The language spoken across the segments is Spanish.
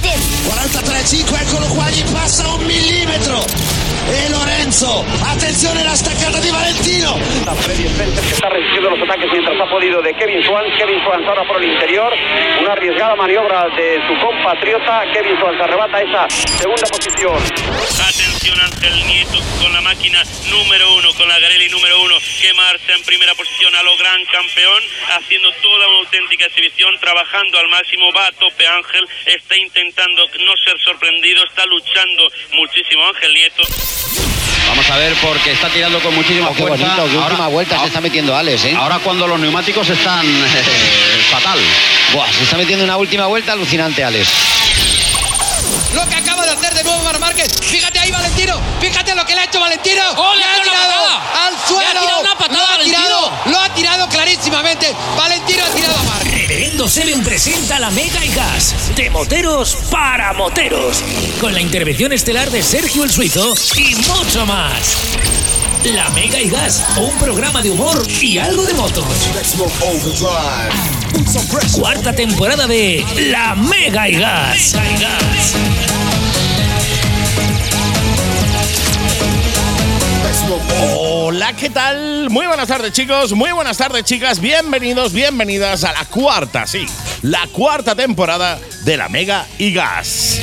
43,5, eccolo qua, gli passa un millimetro. E Lorenzo, attenzione la staccata di Valentino. Freddy Spencer que está resistiendo los ataques mientras ha podido de Kevin Swans. Kevin Swans ahora por el interior. Una arriesgada maniobra de su compatriota. Kevin Swans arrebata esa segunda posición. Atención Ángel Nieto con la máquina número uno, con la Garelli número uno, que marcha en primera posición a lo gran campeón, haciendo toda una auténtica exhibición, trabajando al máximo, va a tope Ángel, está intentando no ser sorprendido, está luchando muchísimo Ángel Nieto. Vamos a ver porque está tirando con muchísima Oh, qué fuerza. bonito, qué última vuelta se está metiendo Alex, ¿eh? Ahora cuando los neumáticos están eh, fatal. Buah, se está metiendo una última vuelta alucinante, Alex. Lo que acaba de hacer de nuevo Mar Márquez. Fíjate ahí, Valentino. Fíjate lo que le ha hecho Valentino. ¡Oh, le Le ha ha tirado una al suelo. Le ha tirado una patada lo ha tirado, lo ha tirado clarísimamente. Valentino ha tirado a Mar. Reverendo Seven presenta la Mega y Gas de moteros para moteros con la intervención estelar de Sergio el Suizo y mucho más. La Mega y Gas, un programa de humor y algo de motos. Cuarta temporada de La Mega y Gas. Hola, ¿qué tal? Muy buenas tardes, chicos. Muy buenas tardes, chicas. Bienvenidos, bienvenidas a la cuarta, sí, la cuarta temporada de la Mega y Gas.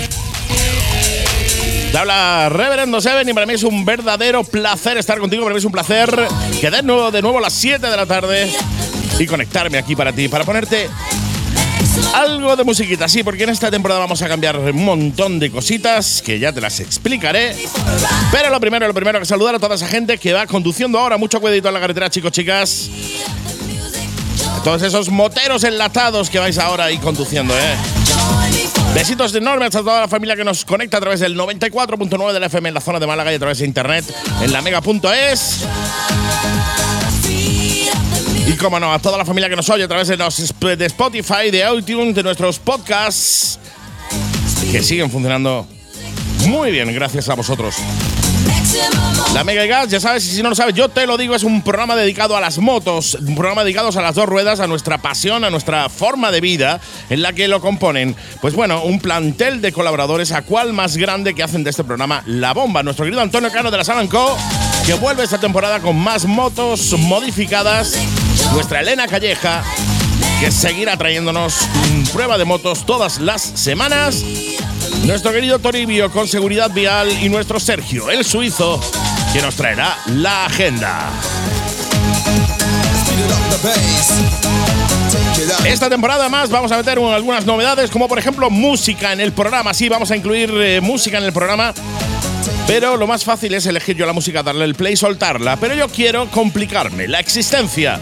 Te habla Reverendo Seven y para mí es un verdadero placer estar contigo. Para mí es un placer que de nuevo, de nuevo a las 7 de la tarde y conectarme aquí para ti, para ponerte algo de musiquita, sí, porque en esta temporada vamos a cambiar un montón de cositas que ya te las explicaré. Pero lo primero, lo primero, que saludar a toda esa gente que va conduciendo ahora. Mucho cuidadito en la carretera, chicos, chicas. Todos esos moteros enlatados que vais ahora ahí conduciendo, ¿eh? Besitos enormes a toda la familia que nos conecta a través del 94.9 del FM en la zona de Málaga y a través de internet en la mega.es. Y como no, a toda la familia que nos oye a través de, los, de Spotify, de iTunes, de nuestros podcasts, que siguen funcionando muy bien, gracias a vosotros. La Mega Gas, ya sabes, y si no lo sabes, yo te lo digo, es un programa dedicado a las motos, un programa dedicado a las dos ruedas, a nuestra pasión, a nuestra forma de vida, en la que lo componen, pues bueno, un plantel de colaboradores, a cual más grande que hacen de este programa La Bomba, nuestro querido Antonio Cano de la Salanco, que vuelve esta temporada con más motos modificadas, nuestra Elena Calleja, que seguirá trayéndonos prueba de motos todas las semanas. Nuestro querido Toribio con seguridad vial y nuestro Sergio, el suizo, que nos traerá la agenda. Esta temporada más vamos a meter un- algunas novedades, como por ejemplo música en el programa. Sí, vamos a incluir eh, música en el programa. Pero lo más fácil es elegir yo la música, darle el play y soltarla. Pero yo quiero complicarme la existencia.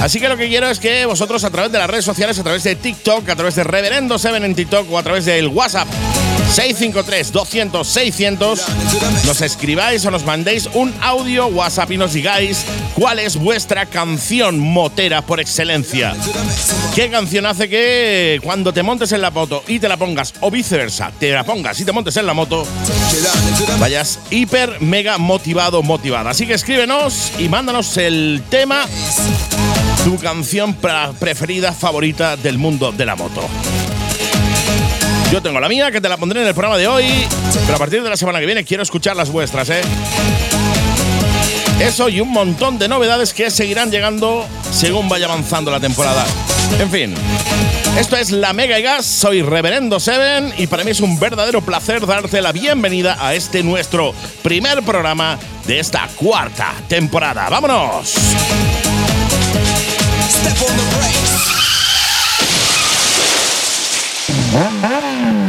Así que lo que quiero es que vosotros a través de las redes sociales, a través de TikTok, a través de Reverendo Seven en TikTok o a través del WhatsApp 653-200-600, nos escribáis o nos mandéis un audio WhatsApp y nos digáis cuál es vuestra canción motera por excelencia. ¿Qué canción hace que cuando te montes en la moto y te la pongas, o viceversa, te la pongas y te montes en la moto, vayas hiper, mega motivado, motivada? Así que escríbenos y mándanos el tema, tu canción preferida, favorita del mundo de la moto. Yo tengo la mía, que te la pondré en el programa de hoy, pero a partir de la semana que viene quiero escuchar las vuestras, ¿eh? Eso y un montón de novedades que seguirán llegando según vaya avanzando la temporada. En fin, esto es La Mega y Gas, soy Reverendo Seven y para mí es un verdadero placer darte la bienvenida a este nuestro primer programa de esta cuarta temporada. ¡Vámonos!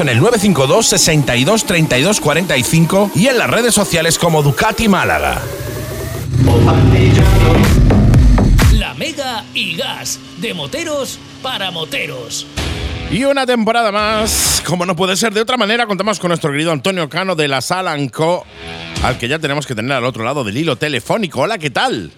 en el 952 62 32 45 y en las redes sociales como Ducati Málaga. La Mega y Gas, de moteros para moteros. Y una temporada más, como no puede ser de otra manera, contamos con nuestro querido Antonio Cano de la Salanco, al que ya tenemos que tener al otro lado del hilo telefónico. Hola, ¿qué tal?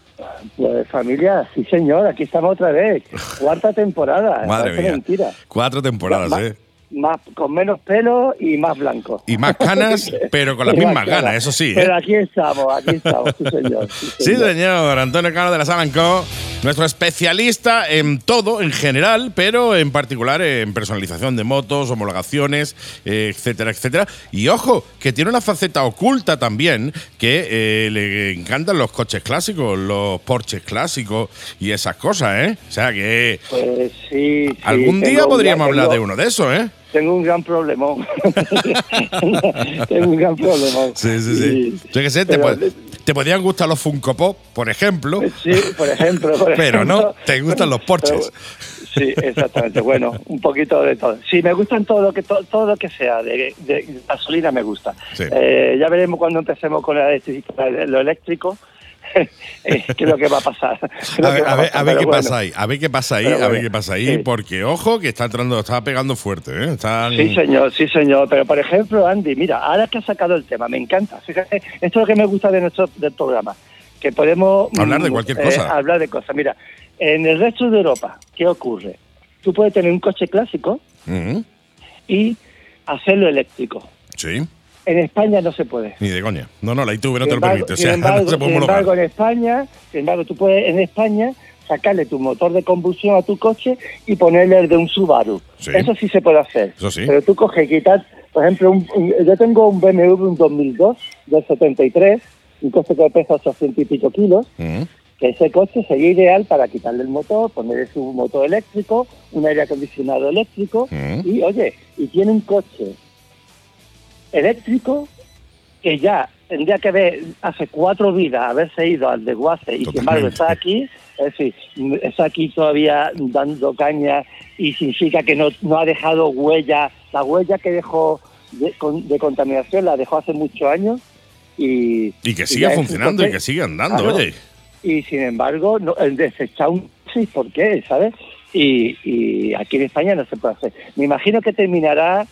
Pues familia, sí señor, aquí estamos otra vez. Cuarta temporada. Madre mía. mentira. Cuatro temporadas, ¿eh? Más, con menos pelo y más blanco. Y más canas, pero con las Y mismas ganas, canas. eso sí. ¿eh? Pero aquí estamos, aquí estamos, sí señor. Sí Sí, señor. señor. Antonio Cano de la Salanco, nuestro especialista en todo, en general, pero en particular en personalización de motos, homologaciones, eh, etcétera, etcétera. Y ojo, que tiene una faceta oculta también, que eh, le encantan los coches clásicos, los Porsches clásicos y esas cosas, ¿eh? O sea que Pues sí. sí, algún día podríamos hablar de uno de esos, ¿eh? Tengo un gran problemón. tengo un gran problemón. Sí, sí, sí. Y- Yo qué sé, te, pero- te podrían gustar los Funko Pop, por ejemplo. Sí, por ejemplo. por Pero no, te gustan los Porsches. Pero- sí, exactamente. Bueno, un poquito de todo. Sí, me gustan todo lo que to- todo lo que sea de, de gasolina me gusta. Sí. Eh, ya veremos cuando empecemos con lo eléctrico. Eh, qué es lo que va a pasar. A ver, a ver, pasar, a ver qué bueno. pasa ahí, a ver qué pasa ahí, Pero a ver bueno, qué pasa ahí, sí. porque ojo que está entrando, está pegando fuerte, ¿eh? Están- Sí, señor, sí, señor. Pero, por ejemplo, Andy, mira, ahora que has sacado el tema, me encanta. Fíjate, esto es lo que me gusta de nuestro del programa, que podemos... Hablar de mm, cualquier eh, cosa. hablar de cosas. Mira, en el resto de Europa, ¿qué ocurre? Tú puedes tener un coche clásico Ujú, y hacerlo eléctrico. Sí, En España no se puede. ni de coña. No, no, la ITV no te Sin lo embargo- permite. O sea, embargo, no se puede sin embargo, en España, sin embargo, tú puedes en España sacarle tu motor de combustión a tu coche y ponerle el de un Subaru. Sí. Eso sí se puede hacer. Eso sí. Pero tú coges y quitas, por ejemplo, un- un- yo tengo un BMW un 2002 del 73, un coche que pesa 800 y pico kilos, Ujú, que ese coche sería ideal para quitarle el motor, ponerle su motor eléctrico, un aire acondicionado eléctrico, Ujú. y oye, y tiene un coche eléctrico que ya tendría que haber hace cuatro vidas haberse ido al desguace y sin embargo está aquí, es decir, está aquí todavía dando caña y significa que no, no ha dejado huella, la huella que dejó de, con- de contaminación la dejó hace muchos años y... Y que siga funcionando y que siga andando, Claro. oye. y sin embargo no, el desechar un sí, ¿por qué? ¿Sabes? Y, y aquí en España no se puede hacer. Me imagino que terminará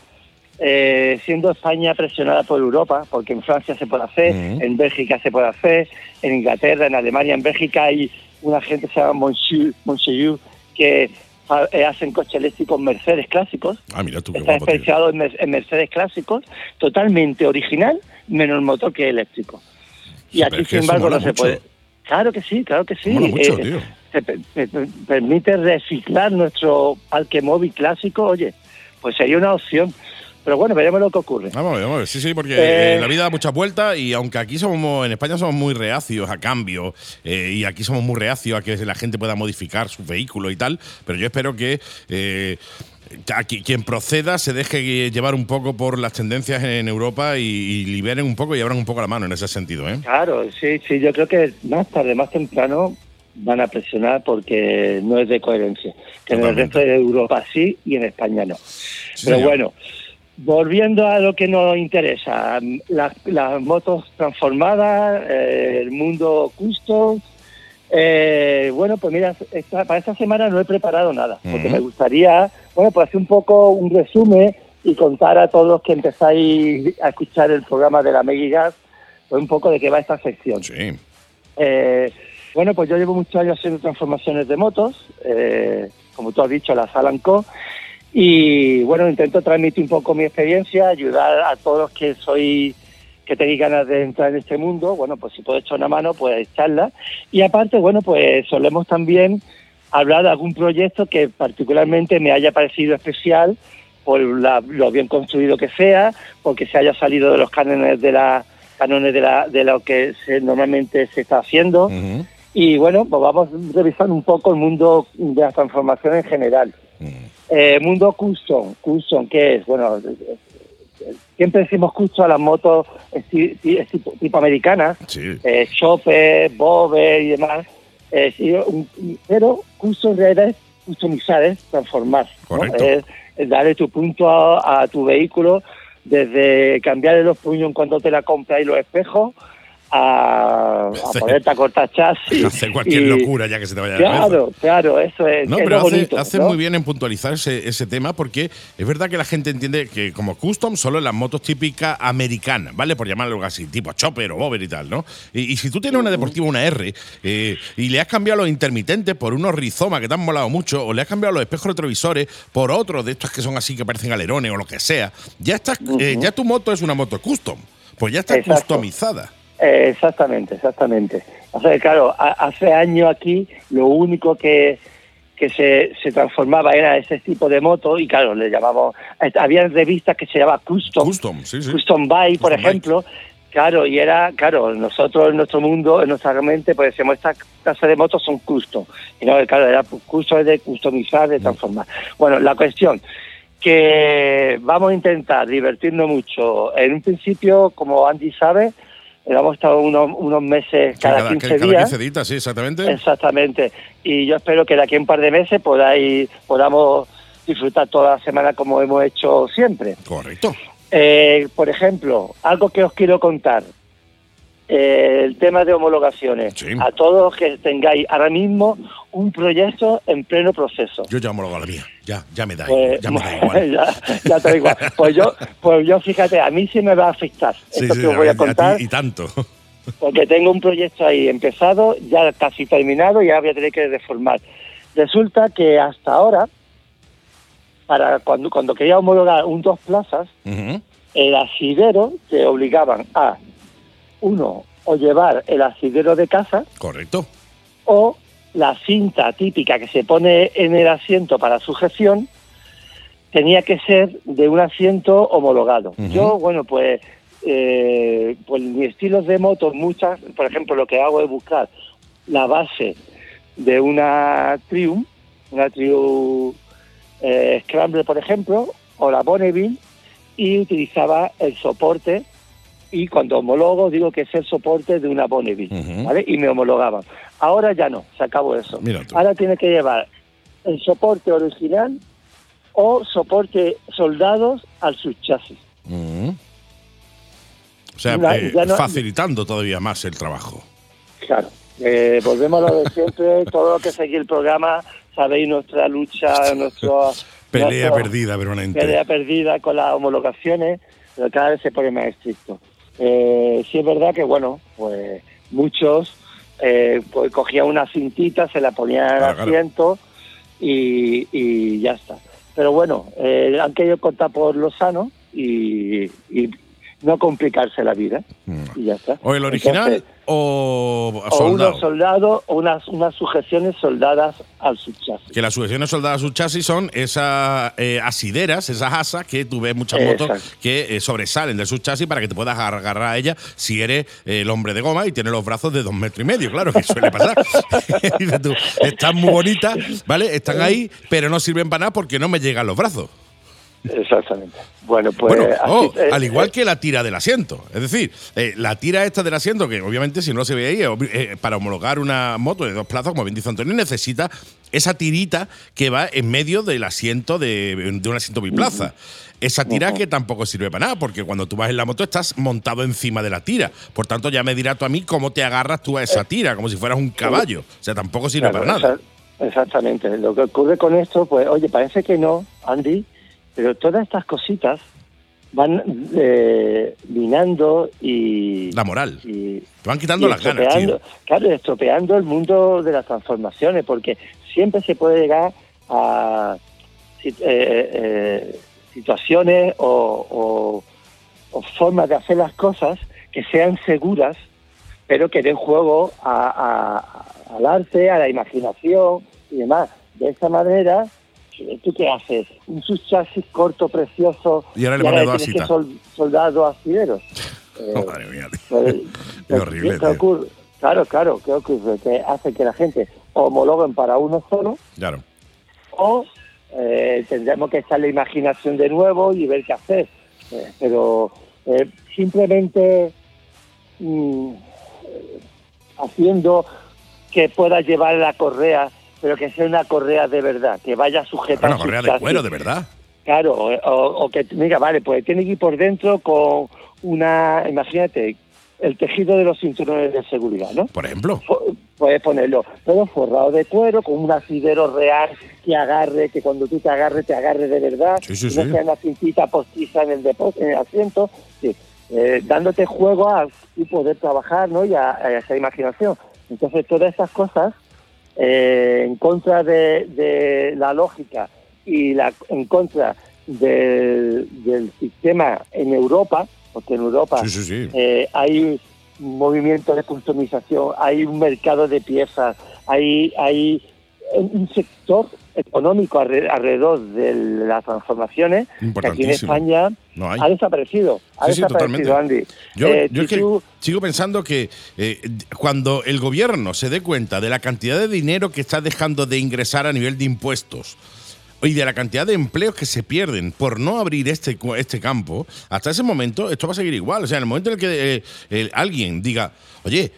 eh, siendo España presionada por Europa, porque en Francia se puede hacer, Ujú. en Bélgica se puede hacer, en Inglaterra, en Alemania, en Bélgica hay una gente que se llama Monsieur, Monsieur que fa- eh, hacen coches eléctricos Mercedes clásicos, Ah, mira tú qué está especializado en, en Mercedes clásicos, totalmente original, menos el motor que eléctrico. Y aquí, sin embargo, no se puede. Claro que sí, claro que sí. Mucho, Eh, tío. se pe- pe- pe- permite reciclar nuestro parque móvil clásico, oye, pues sería una opción. Pero bueno, veremos lo que ocurre. Vamos a ver, vamos a ver. Sí, sí, porque Eh, eh, la vida da muchas vueltas y aunque aquí somos, en España somos muy reacios a cambio eh, y aquí somos muy reacios a que la gente pueda modificar su vehículo y tal, pero yo espero que eh, quien proceda se deje llevar un poco por las tendencias en Europa y, y liberen un poco y abran un poco la mano en ese sentido, ¿eh? Claro, sí, sí, yo creo que más tarde, más temprano van a presionar porque no es de coherencia. Que en el resto de Europa sí y en España no. Sí, Pero señor. bueno, volviendo a lo que nos interesa, las, las motos transformadas, eh, el mundo custom. eh, bueno, pues mira, esta- para esta semana no he preparado nada, porque me gustaría, bueno, pues hacer un poco un resumen y contar a todos los que empezáis a escuchar el programa de la Megigas, pues un poco de qué va esta sección. Sí. Eh, bueno, pues yo llevo muchos años haciendo transformaciones de motos, eh, como tú has dicho, la Salanco, y bueno, intento transmitir un poco mi experiencia, ayudar a todos los que soy que tenéis ganas de entrar en este mundo, bueno, pues si puedo echar una mano, pues echarla. Y aparte, bueno, pues solemos también hablar de algún proyecto que particularmente me haya parecido especial por la- lo bien construido que sea, porque se haya salido de los cánones de la cánones de, la, de lo que se, normalmente se está haciendo. Y bueno, pues vamos revisando un poco el mundo de las transformaciones en general. Mm. Eh, mundo custom, custom, ¿qué es? Bueno, siempre decimos custom a las motos tipo, tipo americanas, Sí. eh, chopper, bobber y demás. Eh, pero custom en realidad es customizar, es transformar. Es, es darle tu punto a, a tu vehículo, desde cambiarle los puños cuando te la compras y los espejos, a, a ponerte a cortar chasis. Hacer cualquier y- locura ya que se te vaya la cabeza. Claro, claro, eso es, No, es pero lo hace, bonito. hace ¿no? muy bien en puntualizar ese, ese tema porque es verdad que la gente entiende que como custom solo en las motos típicas americanas, ¿vale? Por llamarlo algo así, tipo chopper o bobber y tal, ¿no? Y, y si tú tienes una deportiva, una R, eh, y le has cambiado los intermitentes por unos rizoma que te han molado mucho, o le has cambiado los espejos retrovisores por otros de estos que son así que parecen alerones o lo que sea, ya estás, eh, ya tu moto es una moto custom, pues ya está Exacto. customizada. Eh, exactamente, exactamente. O sea, claro, a- hace años aquí lo único que, que se, se transformaba era ese tipo de moto y claro, le llamamos, había revistas que se llamaba Custom, Custom, sí, sí. Custom Bike, por Custom ejemplo. Claro, y era, claro, nosotros en nuestro mundo, en nuestra mente, pues decíamos, esta clase de motos son custom. Y no, claro, era custom de customizar, de transformar. Bueno, la cuestión, que vamos a intentar divertirnos mucho. En un principio, como Andy sabe, hemos estado unos, unos meses Sí, cada, 15 cada días. 15 días, sí, exactamente. Exactamente. Y yo espero que de aquí a un par de meses podáis, podamos disfrutar toda la semana como hemos hecho siempre. Correcto. Eh, por ejemplo, algo que os quiero contar. Eh, el tema de homologaciones. Sí. A todos que tengáis ahora mismo un proyecto en pleno proceso. Yo ya homologo la mía. Ya, ya me da, Pues, ya me da igual. ya, ya te da igual. Pues yo, pues yo, fíjate, a mí sí me va a afectar Sí, esto sí, que os voy a contar, y tanto. porque tengo un proyecto ahí empezado, ya casi terminado, y ahora voy a tener que reformar. Resulta que hasta ahora, para cuando, cuando quería homologar un dos plazas, el asidero te obligaban a, uno, o llevar el asidero de casa Correcto. o la cinta típica que se pone en el asiento para sujeción tenía que ser de un asiento homologado. Yo, bueno, pues, eh, pues mi estilo de moto, muchas, por ejemplo, lo que hago es buscar la base de una Triumph, una Triumph eh, Scrambler, por ejemplo, o la Bonneville, y utilizaba el soporte, y cuando homologo digo que es el soporte de una Bonneville. ¿vale? Y me homologaban. Ahora ya no, se acabó eso. Ahora tiene que llevar el soporte original o soporte soldados al subchasis. Ujú. O sea, eh, no- facilitando todavía más el trabajo. Claro. Eh, volvemos a lo de siempre, todo lo que seguí el programa, sabéis nuestra lucha, nuestro, Pelea nuestro- perdida, permanente. pelea perdida con las homologaciones, pero cada vez se pone más estricto. Eh, sí es verdad que, bueno, pues muchos eh, pues cogían una cintita, se la ponían al Claro, claro. asiento y, y ya está. Pero bueno, eh, han querido contar por lo sano y, y no complicarse la vida. Mm. Y ya está. O el original Entonces, o o soldado. unos soldados o unas, unas sujeciones soldadas al subchasis. Que las sujeciones soldadas a su chasis son esas eh, asideras, esas asas que tú ves muchas motos que eh, sobresalen de su chasis para que te puedas agarrar a ella si eres eh, el hombre de goma y tienes los brazos de dos metros y medio, claro, que suele pasar. Dices tú, están muy bonitas, ¿vale? Están ahí, pero no sirven para nada porque no me llegan los brazos. Exactamente. Bueno, pues. bueno, oh, eh, al igual eh, que la tira del asiento. Es decir, eh, la tira esta del asiento, que obviamente si no se ve ahí, eh, eh, para homologar una moto de dos plazas, como bien dice Antonio, necesita esa tirita que va en medio del asiento de, de un asiento biplaza. Esa tira que tampoco sirve para nada, porque cuando tú vas en la moto estás montado encima de la tira. Por tanto, ya me dirás tú a mí cómo te agarras tú a esa tira, como si fueras un caballo. O sea, tampoco sirve claro, para nada. exa- Exactamente. Lo que ocurre con esto, pues, oye, parece que no, Andy, pero todas estas cositas van eh, minando y. La moral. y Te van quitando las ganas, tío. Claro, estropeando el mundo de las transformaciones, porque siempre se puede llegar a sit- eh, eh, situaciones o, o- o formas de hacer las cosas que sean seguras, pero que den juego a- a- al arte, a la imaginación y demás. De esa manera, ¿tú qué haces? Un subchasis corto, precioso, Y ahora le que asitas. sol- soldar dos asideros. Eh, Madre mía, pues, Qué horrible, ¿qué tío. ocurre? Claro, claro, ¿qué ocurre? Que hace que la gente homologuen para uno solo Claro. o eh, tendremos que echarle imaginación de nuevo y ver qué hacer. Eh, pero eh, simplemente mm, haciendo que pueda llevar la correa, pero que sea una correa de verdad, que vaya sujeta Una correa de cuero, de verdad. Claro, o, o- o que, mira, vale, pues tiene que ir por dentro con una, imagínate, el tejido de los cinturones de seguridad, ¿no? Por ejemplo. Puedes ponerlo todo forrado de cuero, con un asidero real que agarre, que cuando tú te agarres, te agarre de verdad, Sí, sí, no sí. sea una cintita postiza en el, depo- en el asiento, sí. Eh, dándote juego a poder trabajar ¿no? y a, a esa imaginación. Entonces, todas estas cosas, eh, en contra de, de la lógica y la, en contra del, del sistema en Europa, porque en Europa Sí, sí, sí. eh, hay un movimiento de customización, hay un mercado de piezas, hay, hay un sector económico alre- alrededor de las transformaciones que aquí en. España No ha desaparecido. Ha Sí, sí, desaparecido, Andy. Yo, Eh, yo es si que sigo pensando que eh, cuando el gobierno se dé cuenta de la cantidad de dinero que está dejando de ingresar a nivel de impuestos y de la cantidad de empleos que se pierden por no abrir este, este campo, hasta ese momento esto va a seguir igual. O sea, en el momento en el que eh, el- alguien diga, oye,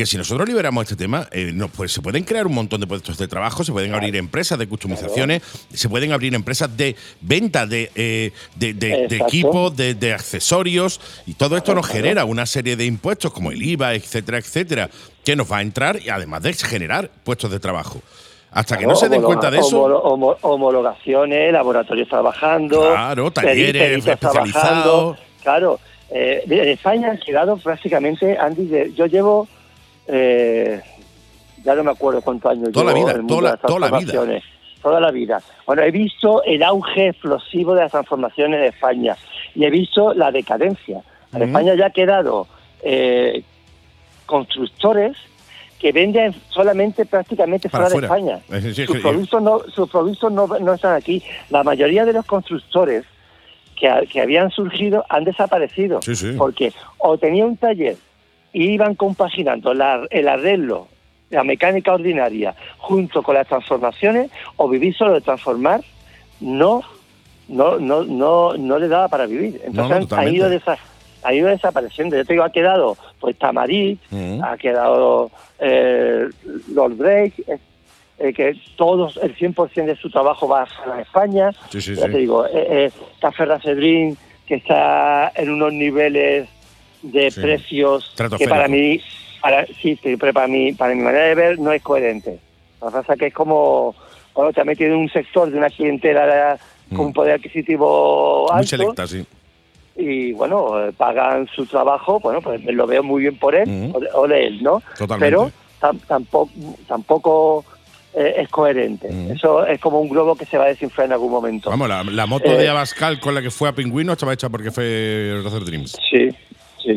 que si nosotros liberamos este tema, eh, no, pues se pueden crear un montón de puestos de trabajo, se pueden abrir empresas de customizaciones, se pueden abrir empresas de venta de, eh, de, de- de equipos, de, de accesorios, y todo esto nos genera una serie de impuestos como el IVA, etcétera, etcétera, que nos va a entrar y además de generar puestos de trabajo. Hasta que no se den cuenta de eso. homolo- homo- homologaciones, laboratorios trabajando. Claro, talleres especializados. Claro. Eh, en España han quedado prácticamente, Andy, yo llevo, eh, ya no me acuerdo cuántos años Toda la vida, toda la- toda vida. Toda la vida. Bueno, he visto el auge explosivo de las transformaciones de España y he visto la decadencia. En. España ya ha quedado eh, constructores que venden solamente prácticamente fuera de. España. Es decir, sus que- productos, no, sus productos no, no están aquí. La mayoría de los constructores que, que habían surgido han desaparecido. Sí, sí. Porque o tenían un taller y iban compaginando la- el arreglo, la mecánica ordinaria, junto con las transformaciones, o vivir solo de transformar, no, no, no, no, no le daba para vivir. Entonces No, han- han, ido desa- ha ido desapareciendo. Yo te digo, ha quedado pues Tamarit, Ujú. ha quedado eh, Lord Drake, eh, eh, que todos, el 100% de su trabajo va a España. Sí, sí, ya sí. te digo, eh, eh, Café Racedrín, que está en unos niveles de Sí. precios que para mí, para, sí, sí, pero para mí, para mi manera de ver, no es coherente. Lo que pasa es que es como has metido en un sector de una clientela con un poder adquisitivo Mm. Muy alto selecta, sí. y bueno, eh, pagan su trabajo, bueno, pues lo veo muy bien por él Ujú. o, de, él, ¿no? Totalmente. Pero tam- tampoco, tampoco eh, es coherente. Ujú. Eso es como un globo que se va a desinflar en algún momento. Vamos, la, la moto Eh, de Abascal con la que fue a Pingüino estaba hecha porque fue Rozer Dreams. Sí,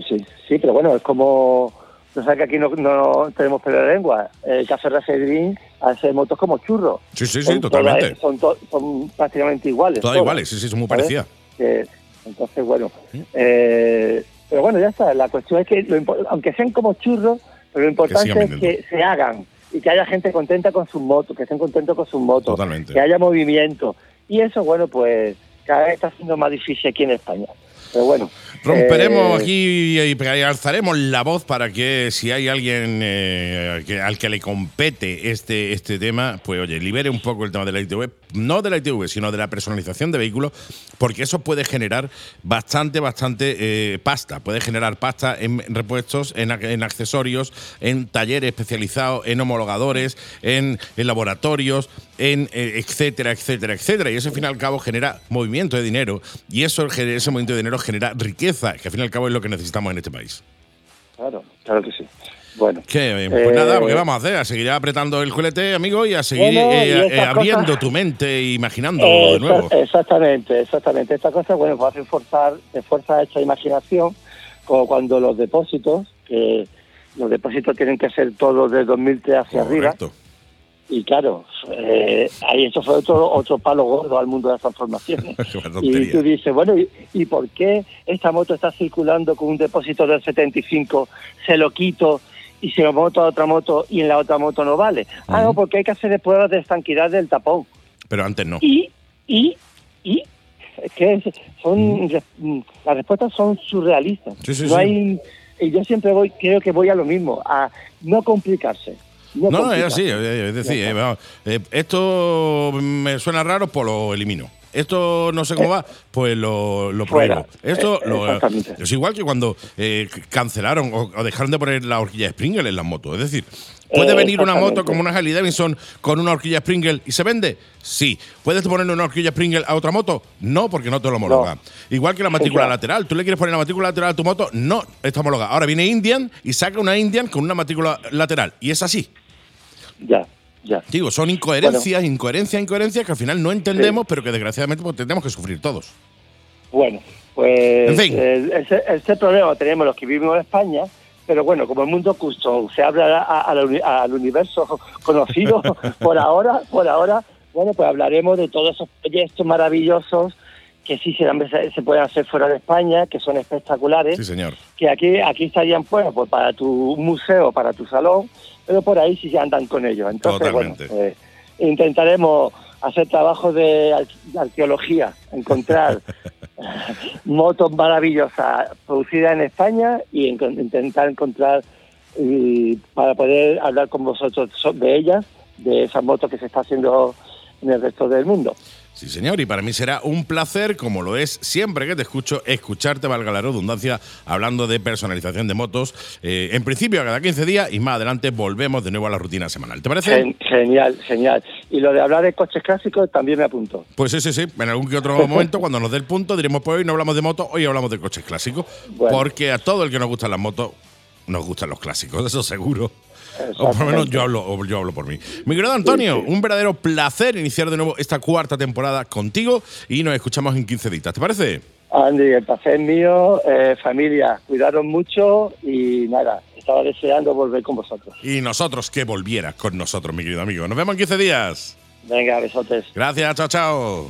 sí, sí. Sí, pero bueno, es como... No sé que aquí no, no tenemos pelo de lengua. El Café Racedrín hace motos como churros. Sí, sí, sí, Son totalmente. todas- son, to- son prácticamente iguales. Todas todas. iguales, sí, sí, son muy parecidas. Que- entonces, bueno. eh, pero bueno, ya está. La cuestión es que, lo aunque sean como churros, pero lo importante es que se hagan y que haya gente contenta con sus motos, que estén contentos con sus motos, Totalmente. que haya movimiento. Y eso, bueno, pues cada vez está siendo más difícil aquí en España. Pero bueno. Romperemos eh, aquí y, alzaremos la voz para que si hay alguien eh, que, al que le compete este, este tema, pues oye, libere un poco el tema de la ITV, no de la ITV, sino de la personalización de vehículos, porque eso puede generar bastante, bastante eh, pasta. Puede generar pasta en repuestos, en, en accesorios, en talleres especializados, en homologadores, en, en laboratorios, en eh, etcétera, etcétera, etcétera. Y eso al fin y al cabo genera movimiento de dinero y eso, ese movimiento de dinero genera riqueza, que al fin y al cabo es lo que necesitamos en este país. Claro, claro que sí. Bueno. Eh, pues Eh, nada, ¿qué vamos a hacer? A seguir apretando el culete, amigo, y a seguir Bueno, eh, y eh, estas abriendo cosas- tu mente e imaginando de nuevo. exa- Exactamente, exactamente. Esta cosa, bueno, pues hace forzar, te fuerza esta imaginación, como cuando los depósitos, que los depósitos tienen que ser todos de 2003 hacia arriba, Correcto. Y claro, eh, ahí eso fue otro, otro palo gordo al mundo de las transformaciones. Y tú dices, bueno, ¿y, y por qué esta moto está circulando con un depósito del 75? Se lo quito y se lo monto a otra moto y en la otra moto no vale. Ah, no, porque hay que hacer pruebas de estanquidad del tapón. Pero antes no. Y, y, y, que son, mm, las respuestas son surrealistas. Sí, sí, no sí. hay, y yo siempre voy, creo que voy a lo mismo, a no complicarse. No, No, no, así. eh, Es decir, eh, vamos, eh, esto me suena raro, pues lo elimino. Esto no sé cómo va, pues lo, lo prohíbo. Esto Eh, lo- es igual que cuando eh, cancelaron o, o dejaron de poner la horquilla Springer en las motos. Es decir, ¿puede Eh, venir una moto como una Harley Davidson con una horquilla Springer y se vende? Sí. ¿Puedes ponerle una horquilla Springer a otra moto? No, porque no te lo homologa. Igual que la matrícula lateral. ¿Tú le quieres poner la matrícula lateral a tu moto? No, está homologada. Ahora viene Indian y saca una Indian con una matrícula lateral. Y es así. Ya, ya. Digo, son incoherencias, incoherencias, incoherencias que al final no entendemos, pero que desgraciadamente pues, tendremos que sufrir todos. Bueno, pues En fin. eh, ese, ese problema lo tenemos los que vivimos en España, pero bueno, como el mundo custom se abre a- a- a la uni- al universo conocido por ahora, por ahora, bueno, pues hablaremos de todos esos proyectos maravillosos que sí se, se pueden hacer fuera de España, que son espectaculares, Sí, señor. que aquí aquí estarían bueno, pues para tu museo, para tu salón, pero por ahí sí se andan con ellos. Entonces, Totalmente. bueno, pues, intentaremos hacer trabajos de ar- de arqueología, encontrar motos maravillosas producidas en España y en- intentar encontrar y para poder hablar con vosotros so- de ellas, de esas motos que se está haciendo en el resto del mundo. Sí, señor. Y para mí será un placer, como lo es siempre que te escucho, escucharte, valga la redundancia, hablando de personalización de motos. Eh, en principio, a cada 15 días y más adelante volvemos de nuevo a la rutina semanal. ¿Te parece? Gen- genial, genial. Y lo de hablar de coches clásicos también me apunto. Pues sí, sí, sí. En algún que otro momento, cuando nos dé el punto, diremos, pues hoy no hablamos de motos, hoy hablamos de coches clásicos. Bueno. Porque a todo el que nos gustan las motos, nos gustan los clásicos, eso seguro. O por lo menos yo hablo, yo hablo por mí. Mi querido Antonio, un verdadero placer iniciar de nuevo esta cuarta temporada contigo y nos escuchamos en 15 días. ¿Te parece? Andy, el placer es mío, eh, familia, cuidaros mucho y nada, estaba deseando volver con vosotros. Y nosotros que volvieras con nosotros, mi querido amigo. Nos vemos en 15 días. Venga, besotes. Gracias, chao, chao.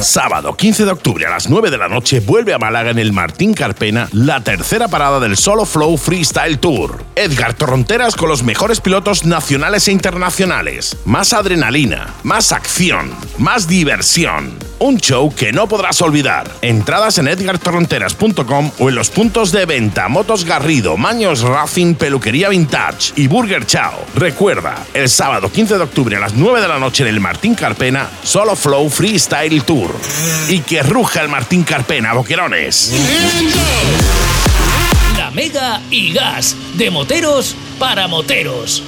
Sábado 15 de octubre a las 9 de la noche vuelve a Málaga en el Martín Carpena la tercera parada del Solo Flow Freestyle Tour. Edgar Torronteras con los mejores pilotos nacionales e internacionales. Más adrenalina, más acción, más diversión. Un show que no podrás olvidar. Entradas en edgartorronteras.com o en los puntos de venta Motos Garrido, Maños Racing, Peluquería Vintage y Burger Chao. Recuerda, el sábado 15 de octubre a las 9 de la noche en el Martín Carpena, Solo Flow Freestyle Tour. Y que ruja el Martín Carpena, boquerones. La Mega y Gas, de moteros para moteros.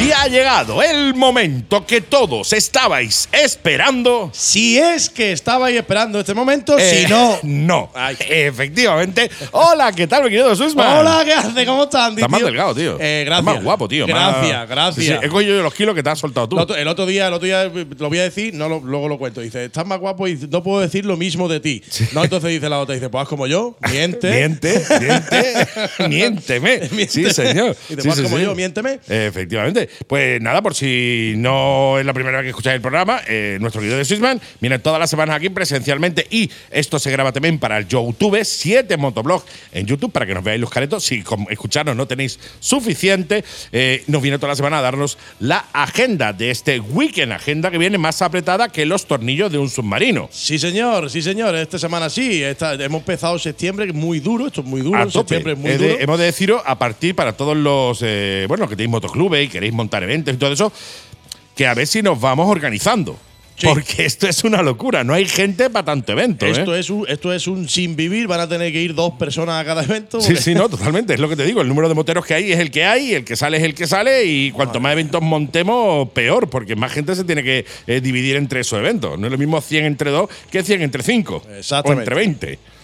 Y ha llegado el momento que todos estabais esperando. Si es que estabais esperando este momento, Eh, si no. No, efectivamente. Hola, ¿qué tal, mi querido Susman? Hola, ¿qué hace? ¿Cómo estás, Andy? Estás más delgado, tío. Eh, Estás gracias. más guapo, tío. más- Gracias, gracias. Sí, sí, he cogido los kilos que te has soltado tú. El otro, día, el otro día eh, lo voy a decir, no lo- luego lo cuento. Dice, estás más guapo y no puedo decir lo mismo de ti. No, entonces dice la otra, dice, pues haz como yo, miente. Miente, miente, miénteme. Sí, señor. Y vas sí, como yo, miénteme. Efectivamente. Pues nada, por si no es la primera vez que escucháis el programa, eh, nuestro querido de Sisman viene todas las semanas aquí presencialmente y esto se graba también para el YouTube, siete motoblogs en YouTube para que nos veáis los caretos. Si con escucharnos no tenéis suficiente, eh, nos viene toda la semana a darnos la agenda de este weekend, agenda que viene más apretada que los tornillos de un submarino. Sí, señor, sí, señor. Esta semana sí. Esta- hemos empezado septiembre, muy duro. Esto es muy duro. A tope. Septiembre es muy He de- duro. hemos de deciros a partir para todos los eh, bueno que tenéis motoclubes y queréis montar eventos y todo eso que a ver si nos vamos organizando Porque esto es una locura. No hay gente para tanto evento. Esto, ¿eh? es un, esto es un sin vivir. Van a tener que ir dos personas a cada evento. Sí, sí, no, totalmente. Es lo que te digo. El número de moteros que hay es el que hay, el que sale es el que sale. Y cuanto más eventos montemos, peor, porque más gente se tiene que eh, dividir entre esos eventos. No es lo mismo 100 entre 2 que 100 entre 5. O entre 20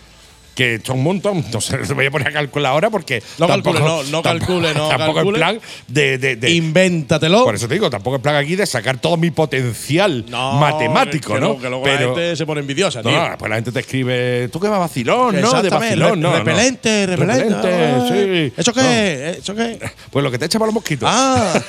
que son un montón. No sé, voy a poner a calcular ahora porque. No tampoco, calcule, no, no calcule, no Tampoco calcule. es plan de, de, de- Invéntatelo. Por eso te digo, tampoco es plan aquí de sacar todo mi potencial No, matemático, que ¿no? que luego la gente se pone envidiosa, No, tío. no, pues la gente te escribe, tú que vas vacilón, ¿no? De vacilón, no, no. repelente, repelente. Repelente, sí. ¿Eso qué No. es? ¿Eso qué es? Pues lo que te echa para los mosquitos. Ah.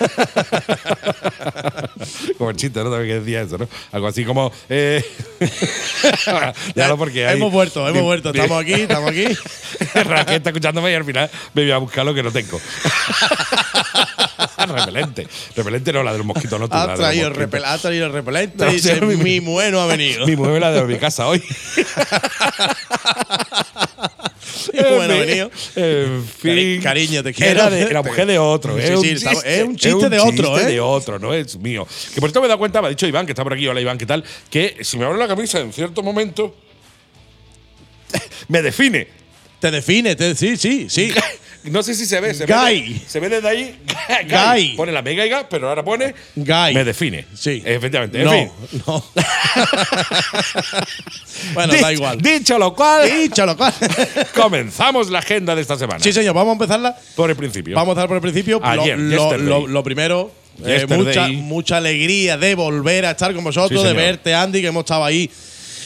como el chiste, ¿no? También que decía eso, ¿no? Algo así como. Eh, ya no, porque hay- hemos vuelto, hemos vuelto. Estamos aquí, estamos aquí. Raquel está escuchándome y al final me voy a buscar lo que no tengo. repelente. Repelente no, la de los mosquitos, no tú, Ha traído, el repel- ha traído el repelente No, dice, mi- mi bueno ha venido. Mi mueve la de mi casa hoy. Bueno Eh, venido. En fin. Cari- cariño, te quiero. Era de la mujer de otro. Sí, es, un sí, estamos- chiste, es un chiste de otro, ¿eh? de otro, no es mío. Que por esto me he dado cuenta, me ha dicho Iván, que está por aquí, hola Iván, ¿qué tal? Que si me abro la camisa en cierto momento, me define. Te define, te- sí, sí, sí. No sé si se ve. Se Guy. Ve, se ve desde ahí. Guy. Pone la mega y pero ahora pone. Guy. Me define. Sí. Efectivamente. En No, fin. no. bueno, Dich- da igual. Dicho lo cual, Dicho lo cual. comenzamos la agenda de esta semana. sí, señor, vamos a empezarla. Por el principio. Vamos a empezar por el principio. Ayer, lo, yesterday. lo- lo primero, eh, mucha, mucha alegría de volver a estar con vosotros, Sí, de verte, Andy, que hemos estado ahí.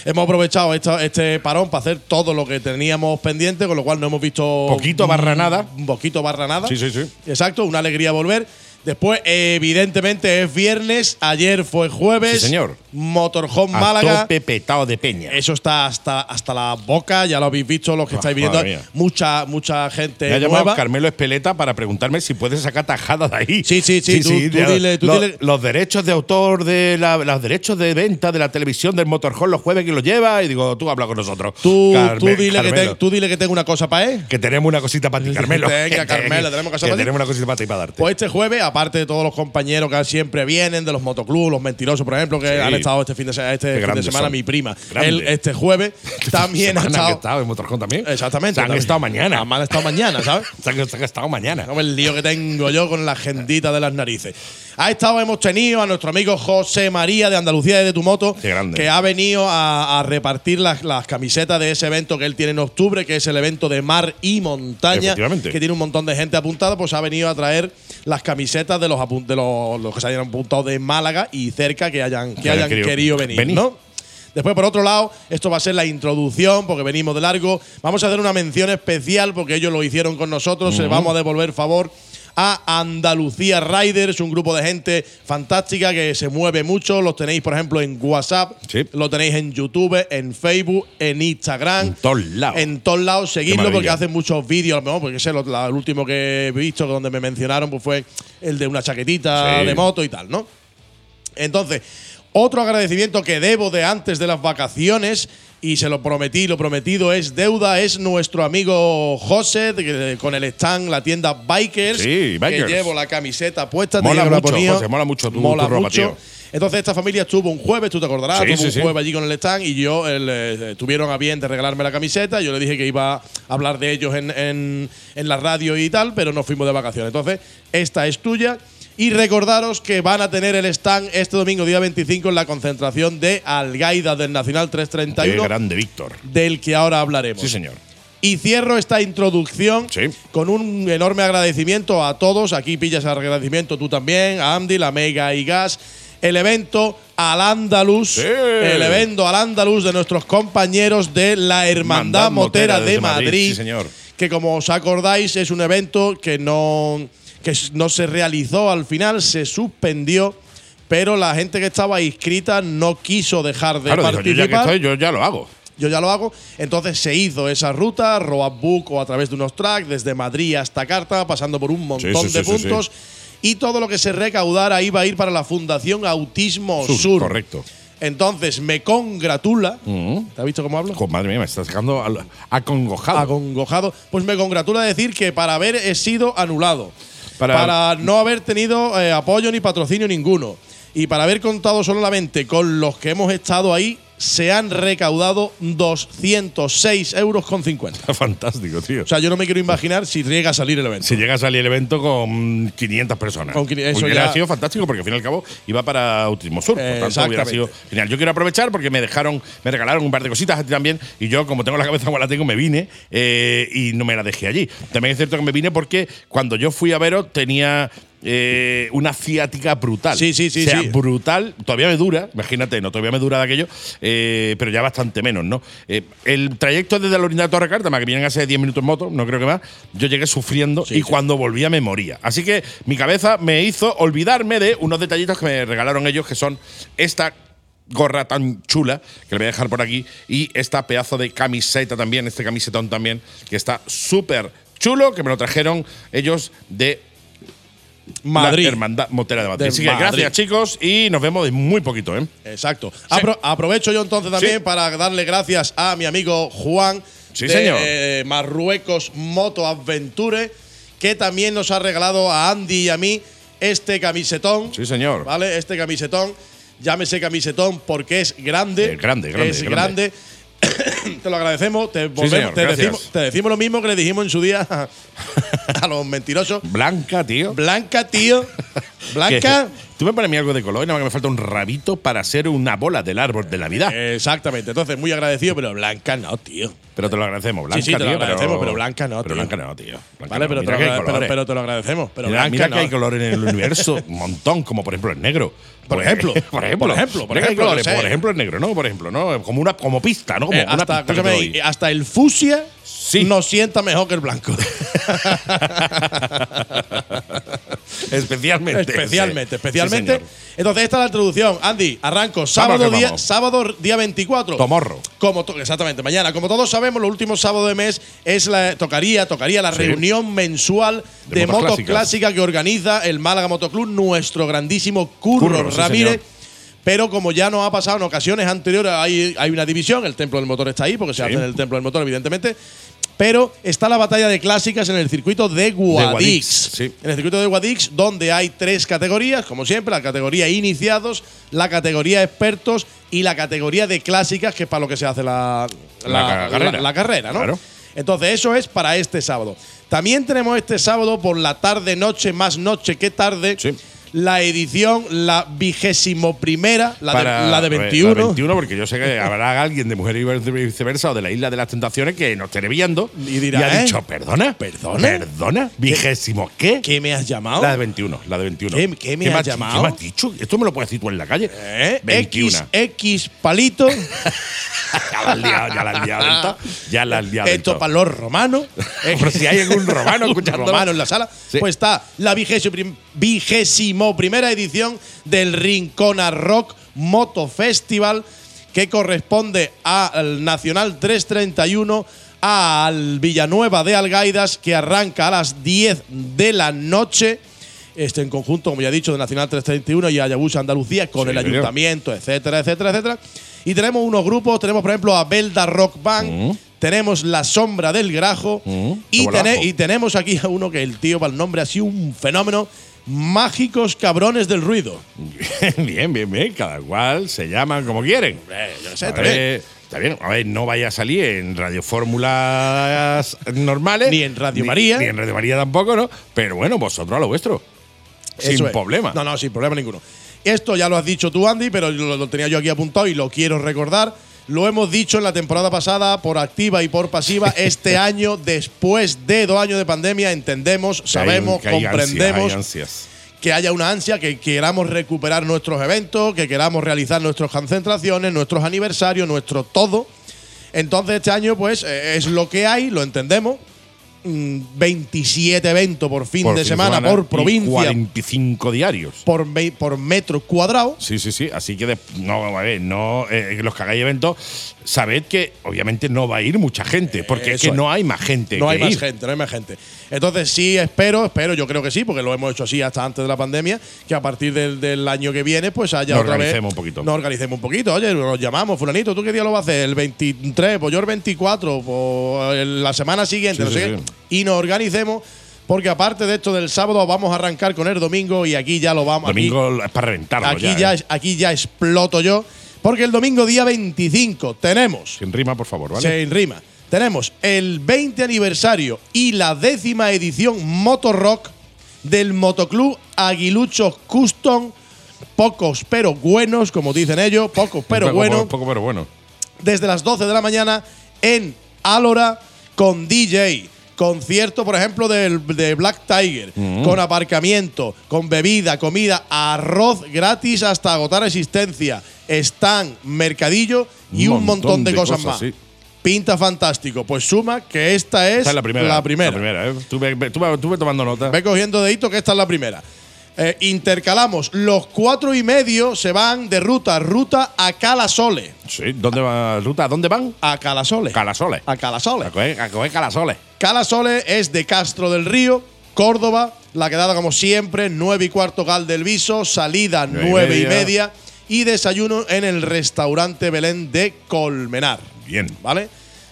Hemos aprovechado esta- este parón para hacer todo lo que teníamos pendiente, con lo cual no hemos visto. Poquito barra nada. Un poquito barra nada. Sí, sí, sí. Exacto, una alegría volver. Después, evidentemente, es viernes. Ayer fue jueves. Sí, señor. Motorhome A Málaga. tope petado de peña. Eso está hasta, hasta la boca, ya lo habéis visto, los que Ah, estáis viendo. mía. Mucha, mucha gente Me ha llamado nueva. Carmelo Espeleta para preguntarme si puedes sacar tajadas de ahí. Sí, sí, sí, tú- tú de- dile- tú los, dile- los derechos de autor de la- los derechos de venta de la televisión del Motorhome los jueves que lo lleva y digo, tú habla con nosotros. Tú, Carme- tú dile que te- tú dile que tengo una cosa para él. que tenemos una cosita para ti, Carmelo. Venga, Carmelo, tenemos que tenemos una cosita para ti para darte. Pues este jueves, aparte de todos los compañeros que siempre vienen, de los motoclubs, los mentirosos, por ejemplo, que Sí. han estado este fin de, este fin de semana, son. mi prima. Él, este jueves también ha Semana que estado. estado en Motorhome también. Exactamente. Se han también. estado mañana. Han estado mañana, ¿sabes? Se han, se han estado mañana. No, el lío que tengo yo con la agendita de las narices. A esta hora hemos tenido a nuestro amigo José María de Andalucía de Tu Moto, que ha venido a, a repartir las, las camisetas de ese evento que él tiene en octubre, que es el evento de mar y montaña, que tiene un montón de gente apuntada, pues ha venido a traer las camisetas de los, de los, los que se hayan apuntado de Málaga y cerca que hayan, que hayan querido querido venir, venir. ¿no? Después, por otro lado, esto va a ser la introducción, porque venimos de largo. Vamos a hacer una mención especial, porque ellos lo hicieron con nosotros. Se vamos a devolver favor a Andalucía Riders, un grupo de gente fantástica que se mueve mucho. Los tenéis, por ejemplo, en WhatsApp, Sí. lo tenéis en YouTube, en Facebook, en Instagram. En todos lados. En todos lados, seguidlo porque hacen muchos vídeos. a lo mejor, Porque ese, lo- la- el último que he visto, donde me mencionaron, pues fue el de una chaquetita Sí. de moto y tal, ¿no? Entonces, otro agradecimiento que debo de antes de las vacaciones, y se lo prometí, lo prometido es deuda, es nuestro amigo José, de con el stand, la tienda Bikers. Sí, Bikers. Que llevo la camiseta puesta. Mola la mucho. José, mola mucho tu- Mola tu ropa, mucho. tío. Entonces esta familia estuvo un jueves, tú te acordarás, Sí, tuvo sí, un jueves allí con el stand y yo el, eh, tuvieron a bien de regalarme la camiseta. Yo le dije que iba a hablar de ellos en, en- en la radio y tal, pero nos fuimos de vacaciones. Entonces, esta es tuya. Y recordaros que van a tener el stand este domingo, día 25, en la concentración de Algaida del Nacional Qué 331, grande, Víctor. del que ahora hablaremos. Sí, señor. Y cierro esta introducción Sí. con un enorme agradecimiento a todos. Aquí pillas el agradecimiento tú también, a Andy, la Mega y Gas. El evento al Andalus, Sí. el evento al Andalus de nuestros compañeros de la Hermandad Motera, Motera de Madrid, sí, señor. que como os acordáis es un evento que no, que no se realizó al final, se suspendió, pero la gente que estaba inscrita no quiso dejar de Claro, dijo, yo participar ya que estoy, yo ya lo hago. yo ya lo hago. Entonces se hizo esa ruta, Roadbook o a través de unos tracks, desde Madrid hasta Carta, pasando por un montón Sí, sí, de sí, puntos. Y todo lo que se recaudara iba a ir para la Fundación Autismo Sur, Sur. correcto. Entonces me congratula. ¿Te has visto cómo hablo? Madre mía, me estás dejando acongojado. Acongojado. Pues me congratula decir que para haber sido anulado. Para- no haber tenido eh, apoyo ni patrocinio ninguno. Y para haber contado solamente con los que hemos estado ahí, se han recaudado 206 euros con 50. Fantástico, tío. O sea, yo no me quiero imaginar si llega a salir el evento. Si llega a salir el evento con 500 personas. Con eso hubiera ya- sido fantástico porque al fin y al cabo iba para Autismo Sur. Por tanto, hubiera sido genial. Yo quiero aprovechar porque me dejaron, me regalaron un par de cositas a ti también. Y yo, como tengo la cabeza como la tengo, me vine eh, y no me la dejé allí. También es cierto que me vine porque cuando yo fui a veros tenía. Eh, una ciática brutal. Sí, sí, sí, O sea, sí. brutal. Todavía me dura, imagínate, no, todavía me dura de aquello, eh, pero ya bastante menos, ¿no? Eh, el trayecto desde la Orinda de Torre Cártama, que vienen hace 10 minutos en moto, no creo que más, yo llegué sufriendo y cuando volvía me moría. Así que mi cabeza me hizo olvidarme de unos detallitos que me regalaron ellos, que son esta gorra tan chula, que le voy a dejar por aquí, y esta pedazo de camiseta también, este camisetón también, que está súper chulo, que me lo trajeron ellos de Madrid. la Hermandad Motera de Madrid. De Así que Madrid. gracias, chicos, y nos vemos en muy poquito, ¿eh? Exacto. Apro- aprovecho yo entonces también Sí. para darle gracias a mi amigo Juan Sí, de señor. eh, Marruecos Moto Adventure, que también nos ha regalado a Andy y a mí este camisetón. Sí, señor. ¿Vale? Este camisetón. Llámese camisetón porque es grande. Es grande, grande, Es grande. grande. Te lo agradecemos. Te, volvemos- señor, te, decimos, te decimos lo mismo que le dijimos en su día a, a los mentirosos. Blanca, tío. Blanca, tío. Blanca. Que Tú me pones algo de color y nada más que me falta un rabito para ser una bola del árbol de Navidad. Exactamente. Entonces, muy agradecido, pero Blanca no, tío. pero te lo agradecemos, Blanca, sí, te lo tío, agradecemos, pero Blanca no, Pero tío. Blanca no, tío. Blanca Vale, no. pero te, que pero, pero te lo agradecemos. Pero mira, Blanca mira que no. hay color en el universo, un montón, como por ejemplo el negro. Por Pues, ejemplo, por ejemplo, por ejemplo, por que hay ejemplo, no sé. por ejemplo el negro, ¿no? Por ejemplo, ¿no? Como una como pista, ¿no? Como Eh, una hasta, pista hasta el fusia Sí. nos sienta mejor que el blanco. especialmente. especialmente, sí. especialmente. Sí. Entonces, esta es la introducción. Andy, arranco. Sábado, día, vamos. sábado día 24. Tomorro. Como to- exactamente, mañana. Como todos sabemos, los últimos sábados de mes es la, tocaría, tocaría la reunión mensual De de, motos motos clásicas. clásicas que organiza el Málaga Motoclub, nuestro grandísimo Curro, Curro, Ramírez. Pero como ya nos ha pasado en ocasiones anteriores, hay, hay una división, el Templo del Motor está ahí, porque se Sí. hace en el Templo del Motor, evidentemente. Pero está la batalla de clásicas en el circuito de Guadix. Guadix, sí. En el circuito de Guadix, donde hay tres categorías, como siempre, la categoría iniciados, la categoría expertos y la categoría de clásicas, que es para lo que se hace la, La ca- carrera. la- la carrera, ¿no? Claro. Entonces, eso es para este sábado. También tenemos este sábado por la tarde, noche, más noche que tarde, Sí. La edición, la vigésimo primera, la, Para- de, la de a ver, 21. La 21, porque yo sé que habrá alguien de Mujer y Viceversa o de la Isla de las Tentaciones que nos esté viendo Y dirá, ha ¿eh? dicho, ¿perdona? ¿Perdona? ¿Perdona? ¿Vigésimo qué? ¿Qué me has llamado? La de 21, la de 21. ¿Qué- qué me has has- llamado? ¿Qué me has dicho? Esto me lo puedes decir tú en la calle. ¿Eh? 21. X, X palito. ya la has liado, ya la has liado. del todo. Ya la has liado. Esto para los romanos. Pero si hay algún romano escuchando. romano en la sala. Sí. Pues está la vigésimo, prim- vigésimo primera edición del Rincona Rock Moto Festival que corresponde al Nacional 331 al Villanueva de Algaidas que arranca a las 10 de la noche. Este en conjunto, como ya he dicho, de Nacional 331 y Ayabusa Andalucía con Sí, el ayuntamiento, etcétera, etcétera, etcétera. Y tenemos unos grupos, tenemos por ejemplo a Belda Rock Band, tenemos La Sombra del Grajo Mm, y, y tenemos aquí a uno que el tío para el nombre ha sido un fenómeno. Mágicos cabrones del ruido. bien, bien, bien. Cada cual se llaman como quieren. yo qué sé, A está bien. A ver, no vaya a salir en Radio Fórmulas normales. Ni en Radio María. Ni en Radio María tampoco, ¿no? Pero bueno, vosotros a lo vuestro. Eso Sin es. problema. No, no, sin problema ninguno. Esto ya lo has dicho tú, Andy, pero lo, lo tenía yo aquí apuntado y lo quiero recordar. Lo hemos dicho en la temporada pasada, por activa y por pasiva. Este año, después de dos años de pandemia, entendemos, Que hay- sabemos, que hay ansias, comprendemos hay que haya una ansia, que queramos recuperar nuestros eventos, que queramos realizar nuestras concentraciones, nuestros aniversarios, nuestro todo. Entonces este año pues eh, es lo que hay, lo entendemos. Mm, 27 eventos por fin Por de fin semana, por y provincia, 45 diarios. por, me- por metro cuadrado. Sí, sí, sí. Así que de- no, a ver, no, eh, los que hagáis eventos, sabed que obviamente no va a ir mucha gente, porque es que no hay más gente. No que hay más gente, no hay más gente. Entonces sí, espero, espero, yo creo que sí, porque lo hemos hecho así hasta antes de la pandemia, que a partir del, del año que viene, pues haya Nos otra vez. organicemos un poquito. Nos organicemos un poquito. Oye, nos llamamos, fulanito, ¿tú qué día lo vas a hacer? El 23, pues yo el 24, pues la semana siguiente, Sí, no sé sí, qué. sí. Y nos organicemos porque aparte de esto del sábado vamos a arrancar con el domingo y aquí ya lo vamos. aquí- Domingo es para reventarlo Aquí, ya. ¿eh? aquí ya exploto yo. Porque el domingo día 25 tenemos. Sin rima, por favor, ¿vale? Sin rima. Tenemos el 20 aniversario y la décima edición Motorrock del Motoclub Aguiluchos Custom. Pocos pero buenos, como dicen ellos, pocos pero Poco, buenos Poco, pero bueno. desde las 12 de la mañana en Álora con DJ. Concierto, por ejemplo, del, de Black Tiger, Mm. con aparcamiento, con bebida, comida, arroz gratis hasta agotar existencia, stand, mercadillo y un, montón, de, cosas, más. sí. Pinta fantástico. Pues suma que esta es Esta es la primera. La primera. La primera, ¿eh? Estuve, estuve- estuve tomando nota. Ve cogiendo dedito que esta es la primera. Eh, intercalamos. Los cuatro y medio se van de ruta, ruta a Calasole. Sí, ¿dónde va ruta? ¿Dónde van? A Calasole. Calasole. A Calasole. A coger, a coger Calasole. Calasole es de Castro del Río, Córdoba. La quedada, como siempre, 9 y cuarto Gal del Viso. Salida Nueve y 9 y media. media. Y desayuno en el restaurante Belén de Colmenar. Bien. ¿Vale?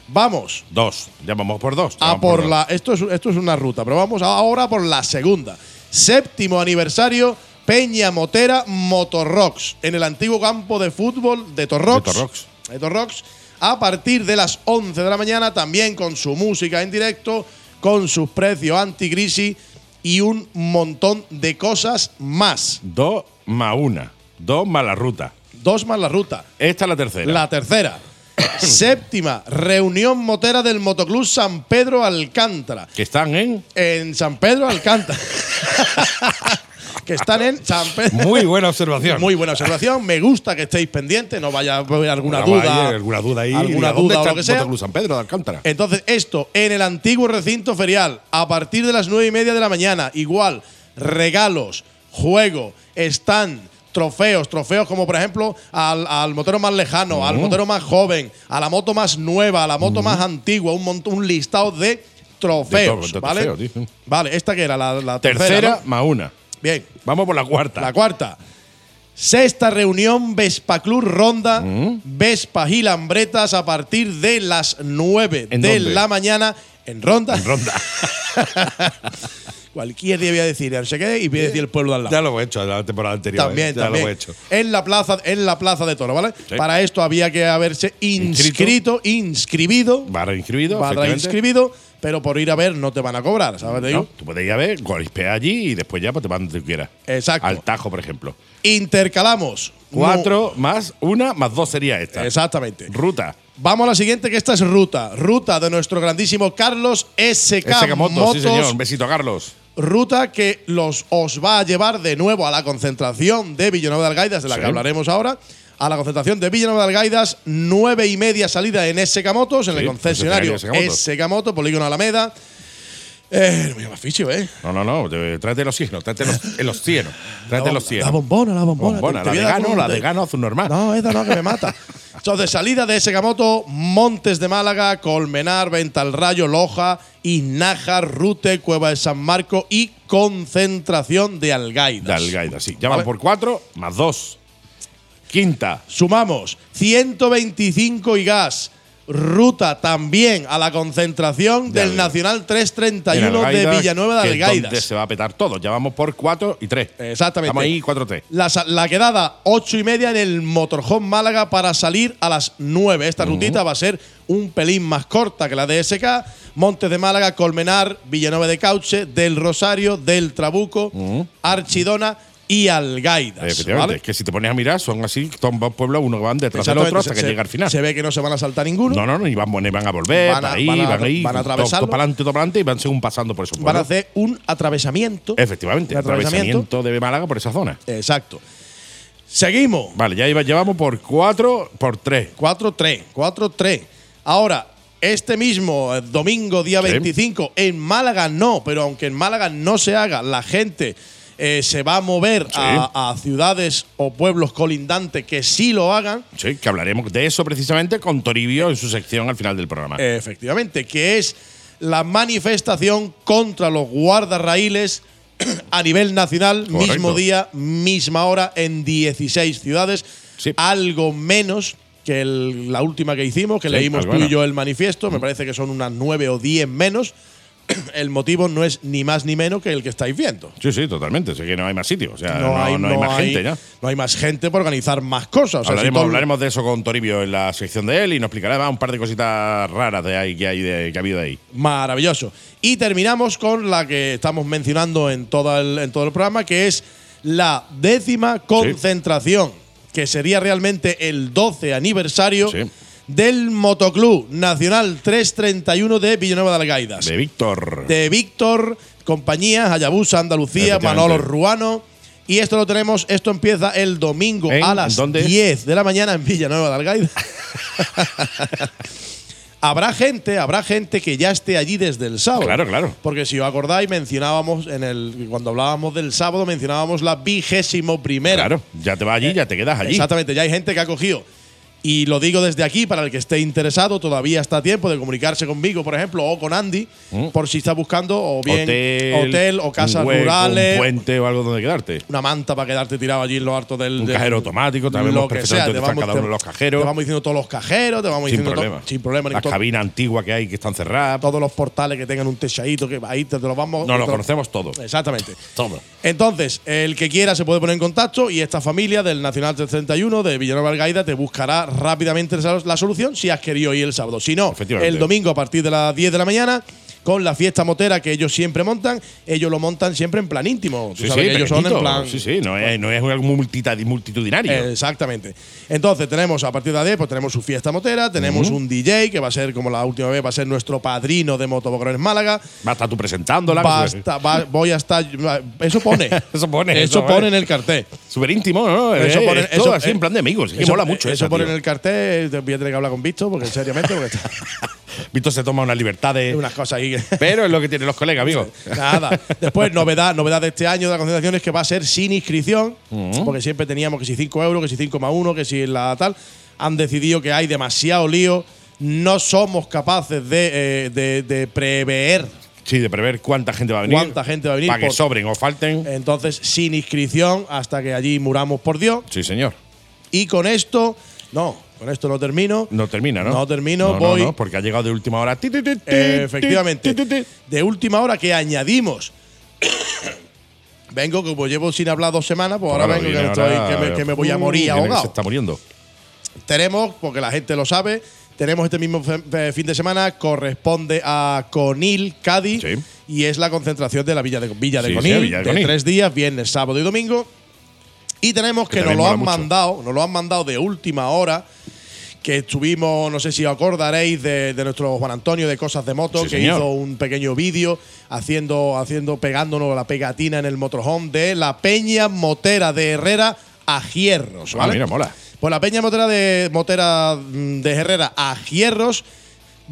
Vamos Dos. Ya vamos por dos. A por dos. la. Esto es, esto es una ruta, pero vamos ahora por la segunda. Séptimo aniversario. Peña Motera Motorrocks en el antiguo campo de fútbol de Torrox. De Torrox. de Torrox, a partir de las 11 de la mañana, también con su música en directo, con sus precios anticrisis y un montón de cosas más. Dos más una. Dos más la ruta. Dos más la ruta. Esta es la tercera. La tercera. Séptima, reunión motera del Motoclub San Pedro Alcántara. que están en. En San Pedro Alcántara. que están en San Pedro. Muy buena observación. Muy buena observación. Me gusta que estéis pendientes, no vaya a haber alguna duda. alguna duda ahí. Alguna ¿Dónde duda o está lo que el sea. Motoclub San Pedro de Alcántara. Entonces, esto en el antiguo recinto ferial, a partir de las nueve y media de la mañana, igual, regalos, juego, stand, trofeos, trofeos como por ejemplo al, al motero más lejano, al motero más joven, a la moto más nueva, a la moto más antigua, un, un listado de trofeos, De ¿vale? trofeos. Vale, esta que era la, la tercera. Tercera ¿no? más una. Bien. Vamos por la cuarta. La cuarta. Sexta reunión Vespa Club Ronda, Vespa Gilambretas a partir de las 9 ¿En de dónde? la mañana en Ronda. En ronda. Cualquier día voy a decir, no sé qué, y voy a decir el pueblo de al lado. ya lo hemos hecho la temporada anterior. También, ¿eh? ya también. lo hemos hecho. En la plaza, en la plaza de Toro, ¿vale? Sí. Para esto había que haberse inscrito, inscribido, Barra inscribido. barra inscribido, pero por ir a ver no te van a cobrar, ¿sabes? Digo? No, tú puedes ir a ver, golpea allí y después ya pues, te van donde tú quieras. Exacto. Al Tajo, por ejemplo. Intercalamos. Cuatro más una más dos sería esta. Exactamente. Ruta. Vamos a la siguiente, que esta es ruta. Ruta de nuestro grandísimo Carlos SK, SK Motos, Motos. sí señor. Un besito a Carlos. Ruta que los, os va a llevar de nuevo a la concentración de Villanueva de Algaidas, de la Sí. que hablaremos ahora. A la concentración de Villanueva de Algaidas, nueve y media salida en SK Motos, en Sí, el concesionario concesionario SK Motos, Polígono Alameda. Eh, no me llama ficho, ¿eh? No, no, no. te- Tráete los cienos. Tráete los, los cienos. Tráete los cienos. La bombona, la bombona. Bombona, la te de voy a dar gano, un- la de gano azul normal. No, esa no, que me mata. Entonces, salida de Segamoto, Montes de Málaga, Colmenar, Vental Rayo, Loja, Inajar, Rute, Cueva de San Marco y concentración de De Algaidas. Algaida, sí. Van por cuatro más dos. Quinta. Sumamos 125 y gas. Ruta también a la concentración De del Algaida. Nacional En 331 de Algaida, Villanueva de Algaidas. donde se va a petar todo. Ya vamos por cuatro y tres. Exactamente. Estamos ahí cuatro tres. La, sa- la quedada ocho y media en el Motorhome Málaga para salir a las 9. Esta rutita va a ser un pelín más corta que la de SK. Montes de Málaga, Colmenar, Villanueva de Cauche, Del Rosario, Del Trabuco, Archidona y Algaidas. Efectivamente. ¿vale? Es que si te pones a mirar, son así, son dos pueblos, uno van detrás del otro hasta se- que llega al final. Se ve que no se van a saltar ninguno. No, no, no, y van, van a volver, Van a- ahí, van a- van ahí, van a todo para adelante, todo para adelante y van según pasando por esos Van a pueblos. hacer un atravesamiento. Efectivamente, un atravesamiento de Málaga por esa zona. Exacto. Seguimos. Vale, ya iba- llevamos por cuatro, por tres. 4-3, 4-3. Ahora, este mismo eh, domingo, día Sí. 25, en Málaga no, pero aunque en Málaga no se haga, la gente eh, se va a mover a, a ciudades o pueblos colindantes que sí lo hagan. Sí, que hablaremos de eso precisamente con Toribio en su sección al final del programa. Efectivamente, que es la manifestación contra los guardarraíles a nivel nacional, Correcto. mismo día, misma hora, en 16 ciudades. Sí. Algo menos que el- la última que hicimos, que Sí, leímos tú y yo el manifiesto, me parece que son unas 9 o 10 menos. el motivo no es ni más ni menos que el que estáis viendo. Sí, sí, totalmente. Sé que no hay más sitios. O sea, No, no, hay, no hay más gente ya. No hay más gente para organizar más cosas. O sea, si hablaremos, de eso con Toribio en la sección de él y nos explicará además un par de cositas raras de ahí que hay de, que ha habido ahí. Maravilloso. Y terminamos con la que estamos mencionando en todo el, en todo el programa, que es la décima concentración, que sería realmente el 12 aniversario Sí. Del Motoclub Nacional 331 de Villanueva de Algaidas. De Víctor. de Víctor, compañía, Hayabusa, Andalucía. Manolo Ruano. Y esto lo tenemos, esto empieza el domingo a las ¿Dónde? 10 de la mañana en Villanueva de Algaida. habrá gente, habrá gente que ya esté allí desde el sábado. Claro, claro. Porque si os acordáis, mencionábamos en el cuando hablábamos del sábado, mencionábamos la vigésimo primera. Claro, ya te vas allí, ya te quedas allí. Exactamente, ya hay gente que ha cogido. Y lo digo desde aquí para el que esté interesado, todavía está a tiempo de comunicarse conmigo, por ejemplo, o con Andy, por si está buscando o bien hotel, o casas un hueco, rurales, Un puente o algo donde quedarte. una manta para quedarte tirado allí en lo alto del. Un del- cajero automático, sabemos lo que sea, te vamos, cada uno de los cajeros. Te vamos diciendo todos los cajeros, te vamos Sin diciendo problema. sin problema. Las cabinas antiguas que hay que están cerradas. todos los portales que tengan un techadito, que ahí te, te los vamos. No te lo conocemos todo. Exactamente. Entonces, el que quiera se puede poner en contacto y esta familia del Nacional 331 de Villanueva Algaida te buscará rápidamente la solución si has querido ir el sábado. Si no, el domingo a partir de las 10 de la mañana con la fiesta motera que ellos siempre montan, ellos lo montan siempre en plan íntimo. Tú Sí, sabes sí, que ellos son en plan. Sí, sí, no es, no es algo multitudinario. Exactamente. Entonces tenemos a partir de 10, pues tenemos su fiesta motera, tenemos un DJ que va a ser como la última vez, va a ser nuestro padrino de Motobocrones Málaga. Va a estar tú presentándola. Va a estar- va- voy a estar. Eso pone. Eso pone, Eso eso pone en el cartel. Súper íntimo, ¿no? Eso Eh, pone- todo eso- así en plan de amigos. Que Eso, mola mucho eso esa, pone en el cartel. Te voy a tener que hablar con Víctor, porque seriamente, porque está- Víctor se toma unas libertades. unas cosas ahí. Pero es lo que tienen los colegas, amigos. Nada. Después, novedad, novedad de este año de la concentración es que va a ser sin inscripción, porque siempre teníamos que si 5 euros, que si 5 más 1, que si la tal. Han decidido que hay demasiado lío. No somos capaces de, eh, de- de prever Sí, de prever cuánta gente va a venir. cuánta gente va a venir. Para que sobren o falten. Entonces, sin inscripción hasta que allí muramos por Dios. Sí, señor. Y con esto, no, con esto no termino. No termina, ¿no? No termino, No, no, voy- no, porque ha llegado de última hora. Ti, ti, ti, ti, efectivamente. ti, ti, ti. De última hora que añadimos. vengo, como llevo sin hablar dos semanas, pues ahora vengo que, estoy- me, que me voy a morir Uh, que ahogado. Se está muriendo. Tenemos, porque la gente lo sabe, tenemos este mismo fin de semana, corresponde a Conil, Cádiz, Sí. y es la concentración de la Villa de, Villa de Sí, sí, Conil, Villa de de Conil. tres días, viernes, sábado y domingo. Y tenemos Que que, nos lo han mucho. mandado, nos lo han mandado de última hora, que estuvimos, no sé si os acordaréis, de, de nuestro Juan Antonio de Cosas de Moto, Sí, que señor. hizo un pequeño vídeo haciendo, haciendo, pegándonos la pegatina en el motorhome de la Peña Motera de Herrera a Hierros, Ah, ¿vale? mira, mola. Pues la Peña Motera de Motera mm, de Herrera a Hierros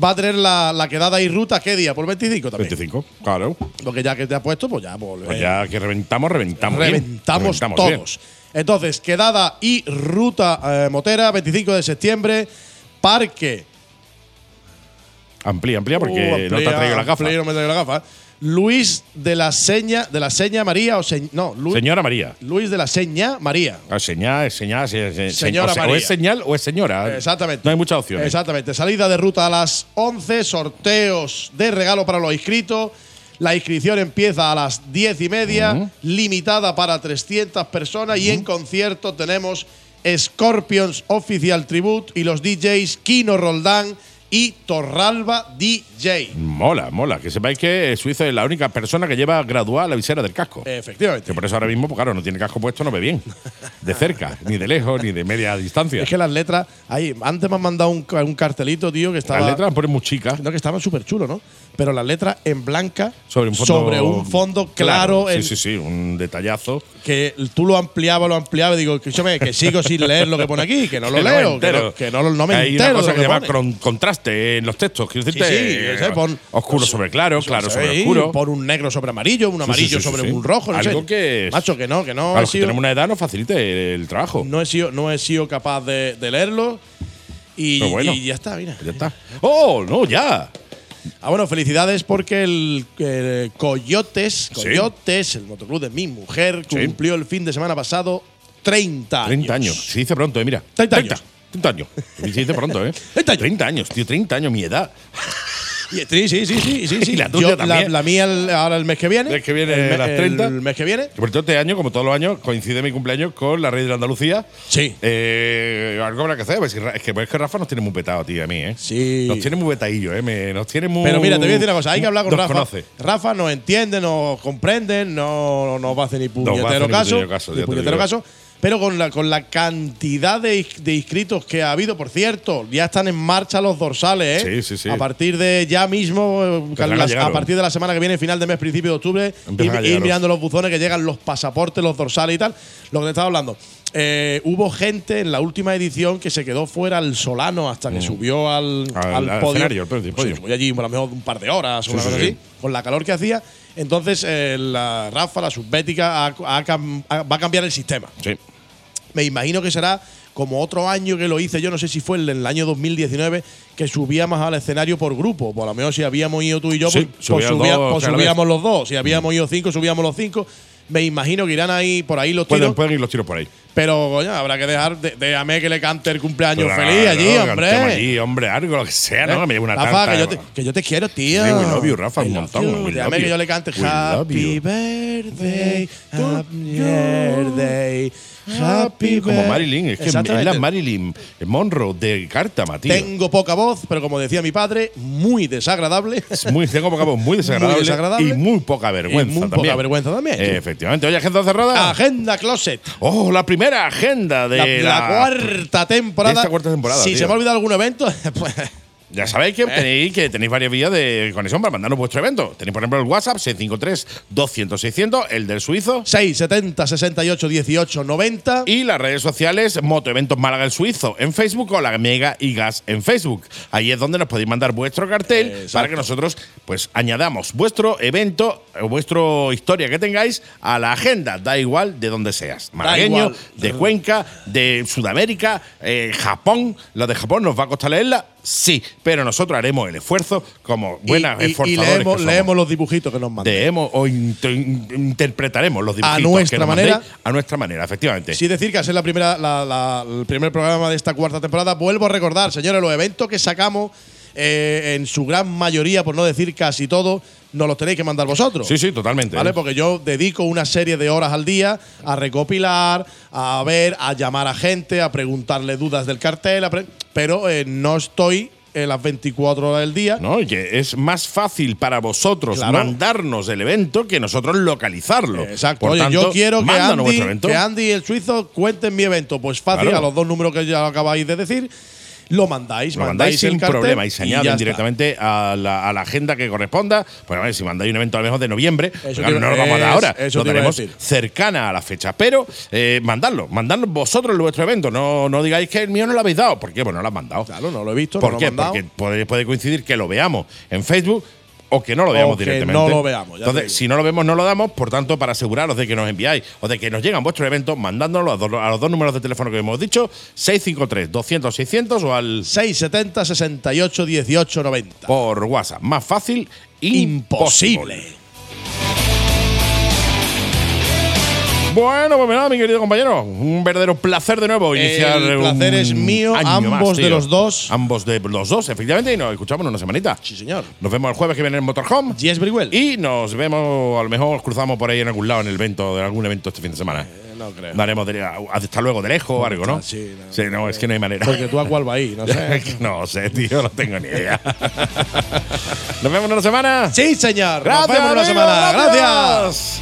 va a tener la, la quedada y ruta, ¿qué día? Por 25 también. 25, claro. Porque ya que te ha puesto, pues ya, pues, Pues ya que reventamos, reventamos. bien. reventamos, Reventamos bien. Entonces, quedada y ruta eh, Motera, 25 de septiembre, parque. Amplía, amplía, porque Uh, no te amplía, ha traído la gafa. amplía, no me traigo la gafa. Luis de la Seña, de la Seña María o se- no, Lu- Señora María. Luis de la Seña María. Ah, Señal, señal, se- se- Señora o, sea, o María. es señal o es señora. Exactamente. No hay muchas opciones. Exactamente. Salida de ruta a las 11, sorteos de regalo para los inscritos. La inscripción empieza a las 10 y media, limitada para 300 personas. Y en concierto tenemos Scorpions Official Tribute y los DJs Kino Roldán y Torralba DJ. Mola, mola. Que sepáis que Suizo es la única persona que lleva graduada la visera del casco. Efectivamente. Que por eso ahora mismo, pues claro, no tiene casco puesto, no ve bien. De cerca, ni de lejos, ni de media distancia. Es que las letras. Ahí, antes me han mandado un, un cartelito, tío, que estaba. Las letras ponen muy chicas. No, que estaban súper chulos, ¿no? Pero las letras en blanca Sobre un fondo, sobre un fondo claro, Sí, en- sí, sí, un detallazo. que tú lo ampliabas, lo ampliabas y digo, escúchame, que sigo sin leer lo que pone aquí, que no lo Que no leo, que no, que no, lo- no me Hay entero. una cosa que se llama contraste en los textos. Quiero decirte, Sí, sí, eh. Pon- oscuro sobre claro, claro sobre oscuro. Por un negro sobre amarillo, un amarillo sí, sí, sobre sí. un rojo, no Algo sé. que es- Macho, que no, que no a he los que sido, tenemos una edad nos facilite el trabajo. no he sido, no he sido capaz de, de leerlo. Y, bueno. y ya está, mira. Ya está. ¡Oh, no, ya! Ah, bueno, felicidades porque el, eh, Coyotes. Coyotes, el motoclub de mi mujer, cumplió el fin de semana pasado 30 años. 30 años. Se dice pronto, eh, mira. 30 años. 30 años. Se dice pronto, ¿eh? 30 años. 30 años, tío, 30 años, mi edad. Y, sí, sí, sí, sí, sí, sí. Y la tuya Yo, también. La, mía el- ahora el mes que viene. El que viene el, me- las 30. El mes que viene. Que por cierto, este año, como todos los años, coincide mi cumpleaños con la Rey de Andalucía. Sí. Eh, algo habrá que hacer. pues, si Ra- es, que, es que Rafa nos tiene muy petado, tío, a mí, ¿eh? Sí. Nos tiene muy petadillo, ¿eh? Me- nos tiene muy. Pero mira, te voy a decir una cosa, hay que hablar con nos Rafa. conoce. Rafa nos entiende, nos comprende, no nos va a hacer ni hacer puñetero ni caso. puñetero caso, ni ya te lo puñetero digo. caso. Pero con la, con la cantidad de, de inscritos que ha habido, por cierto, ya están en marcha los dorsales, ¿eh? Sí, sí, sí. A partir de ya mismo, a las- a partir de la semana que viene, final de mes, principio de octubre, a ir, mirando los buzones que llegan los pasaportes, los dorsales y tal. Lo que te estaba hablando. Eh, hubo gente en la última edición que se quedó fuera al Solano hasta que subió al, Mm. Al- al podio. escenario, podio, subió allí a lo mejor un par de horas o una cosa sí. así, con la calor que hacía. Entonces, eh, la Rafa, la subbética, ha- ha cam- ha- va a cambiar el sistema. Sí. Me imagino que será como otro año que lo hice yo, no sé si fue el, el año 2019, que subíamos al escenario por grupo. Por lo menos si habíamos ido tú y yo, Sí, pues, pues subían subía- dos, pues subíamos los dos. Si habíamos ido cinco, subíamos los cinco. Me imagino que irán ahí por ahí los tiros. pueden ir los tiros por ahí. Pero, coño, habrá que dejar. de- Déjame que le cante el cumpleaños feliz allí, hombre. allí, hombre, algo, lo que sea, ¿no? ¿Eh? Que me lleve una Rafa, que yo, te, que yo te quiero, tío. Sí, we love you, Rafa, I un montón, you. Déjame que yo le cante We Happy. Birthday, Happy Birthday, Happy Como. Marilyn, es que es la Marilyn Monroe de Cártama, tío. Tengo poca voz, pero como decía mi padre, muy desagradable. Es muy, tengo poca voz, muy desagradable, Muy desagradable. y muy poca vergüenza Y muy también. poca vergüenza también. Eh, efectivamente. Oye, agenda cerrada. Agenda Closet. oh, la primera agenda de La, la, la cuarta temporada. de esta cuarta temporada, Si tío. se me ha olvidado algún evento, pues. Ya sabéis que tenéis, que tenéis varias vías de conexión para mandarnos vuestro evento. Tenéis, por ejemplo, el WhatsApp 653-200-600, el del suizo. 670 68 18 90. Y las redes sociales Motoeventos Málaga el Suizo en Facebook o la Mega y Gas en Facebook. Ahí es donde nos podéis mandar vuestro cartel Exacto. para que nosotros pues añadamos vuestro evento o vuestra historia que tengáis a la agenda. Da igual de donde seas. Malagueño, de Cuenca, de Sudamérica, eh, Japón. Lo de Japón nos va a costar leerla. Sí, pero nosotros haremos el esfuerzo como buenas y, y- y esforzadores leemos, que somos. leemos los dibujitos que nos mandan. Leemos o inter- interpretaremos los dibujitos nuestra que nos manera. mandéis a nuestra manera, efectivamente. Sí, decir que al ser la primera, la- la- el primer programa de esta cuarta temporada, vuelvo a recordar, señores, los eventos que sacamos, eh, en su gran mayoría, por no decir casi todo, nos los tenéis que mandar vosotros. Sí, sí, totalmente. ¿Vale? Porque yo dedico una serie de horas al día a recopilar, a ver, a llamar a gente, a preguntarle dudas del cartel, pero eh, no estoy en las 24 horas del día. No, y que es más fácil para vosotros Claro. mandarnos el evento que nosotros localizarlo. Exacto. Por Oye, tanto, yo quiero que Andy, que Andy y el suizo cuenten mi evento. Pues fácil, Claro. a los dos números que ya acabáis de decir, lo mandáis. Lo mandáis sin cartel problema y se añaden directamente a la, a la agenda que corresponda. Pues a ver, si mandáis un evento a lo mejor de noviembre, pues Eso claro, no lo vamos a dar ahora. eso Lo tenemos cercana a la fecha. Pero eh, mandadlo, mandadlo vosotros vuestro evento. No, no digáis que el mío no lo habéis dado. ¿Por qué? Pues no lo han mandado. Claro, no lo he visto. ¿Por no qué? Lo. Porque puede, puede coincidir que lo veamos en Facebook o que no lo veamos O que directamente. no lo veamos, ya Entonces, si no lo vemos, no lo damos. Por tanto, para aseguraros de que nos enviáis o de que nos llegan vuestros eventos, mandándonos a, los dos números de teléfono que hemos dicho: 653-200-600 o al 670 68 18 90. por WhatsApp. Más fácil, imposible. Imposible. Bueno, pues nada, mi querido compañero, un verdadero placer de nuevo iniciar. El placer es mío, ambos más, de los dos. Ambos de los dos, efectivamente, y nos escuchamos en una semanita. Sí, señor. Nos vemos el jueves que viene en Motorhome. Yes, very well. Y nos vemos, a lo mejor cruzamos por ahí en algún lado en el evento, en algún evento este fin de semana. Eh, no creo. Daremos de- hasta luego de lejos o algo, ¿no? Sí, no. Sí, no, es que no hay manera. Porque tú a cuál va ahí, no sé. no sé, tío, no tengo ni idea. nos vemos en una semana. sí, señor. Gracias, Nos vemos en una semana. Gracias.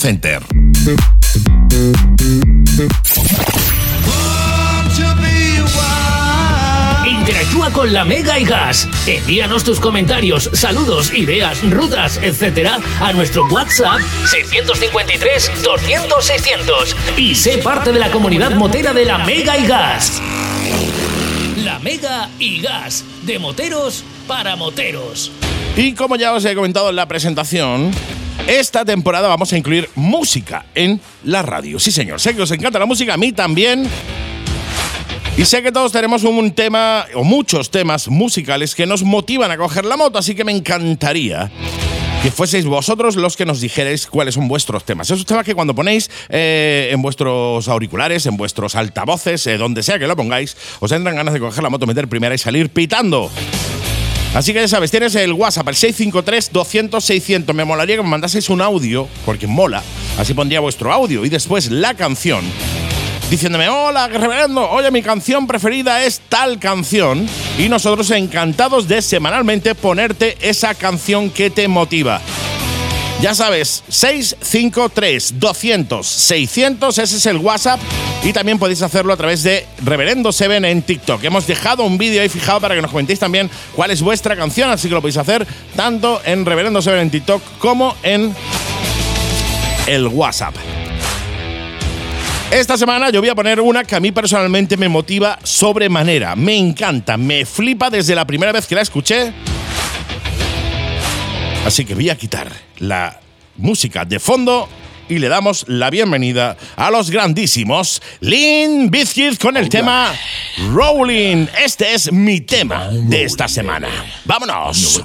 Center. Interactúa interactúa con la Mega y Gas. Envíanos tus comentarios, saludos, ideas, rutas, etcétera, a nuestro WhatsApp 653 200 600 y sé parte de la comunidad motera de la Mega y Gas. La Mega y Gas, de moteros para moteros. Y como ya os he comentado en la presentación, esta temporada vamos a incluir música en la radio. Sí, señor. Sé que os encanta la música, a mí también. Y sé que todos tenemos un tema, o muchos temas musicales que nos motivan a coger la moto, así que me encantaría que fueseis vosotros los que nos dijerais cuáles son vuestros temas. Esos temas que cuando ponéis eh, en vuestros auriculares, en vuestros altavoces, eh, donde sea que lo pongáis, os entran ganas de coger la moto, meter primera y salir pitando. Así que ya sabes, tienes el WhatsApp, el 653-200-600. Me molaría que me mandaseis un audio, porque mola. Así pondría vuestro audio y después la canción diciéndome, hola, reverendo, oye, mi canción preferida es tal canción. Y nosotros encantados de semanalmente ponerte esa canción que te motiva. Ya sabes, 653 200 600, ese es el WhatsApp. Y también podéis hacerlo a través de Reverendo Seven en TikTok. Hemos dejado un vídeo ahí fijado para que nos comentéis también cuál es vuestra canción, así que lo podéis hacer tanto en Reverendo Seven en TikTok como en el WhatsApp. Esta semana yo voy a poner una que a mí personalmente me motiva sobremanera. Me encanta, me flipa desde la primera vez que la escuché. Así que voy a quitar la música de fondo y le damos la bienvenida a los grandísimos Lynn Bizkit con el tema Rolling. Este es mi tema de esta semana. ¡Vámonos!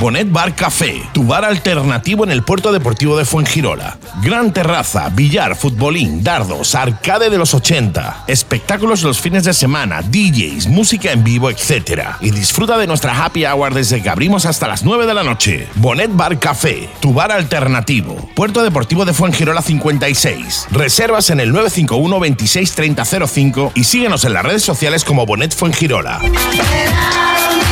Bonet Bar Café, tu bar alternativo en el puerto deportivo de Fuengirola. Gran terraza, billar, futbolín, dardos, arcade de los 80, espectáculos los fines de semana, DJs, música en vivo, etc. Y disfruta de nuestra happy hour desde que abrimos hasta las 9 de la noche. Bonet Bar Café, tu bar alternativo. Puerto Deportivo de Fuengirola 56. Reservas en el 951 26 30 05 y síguenos en las redes sociales como Bonet Fuengirola quedaron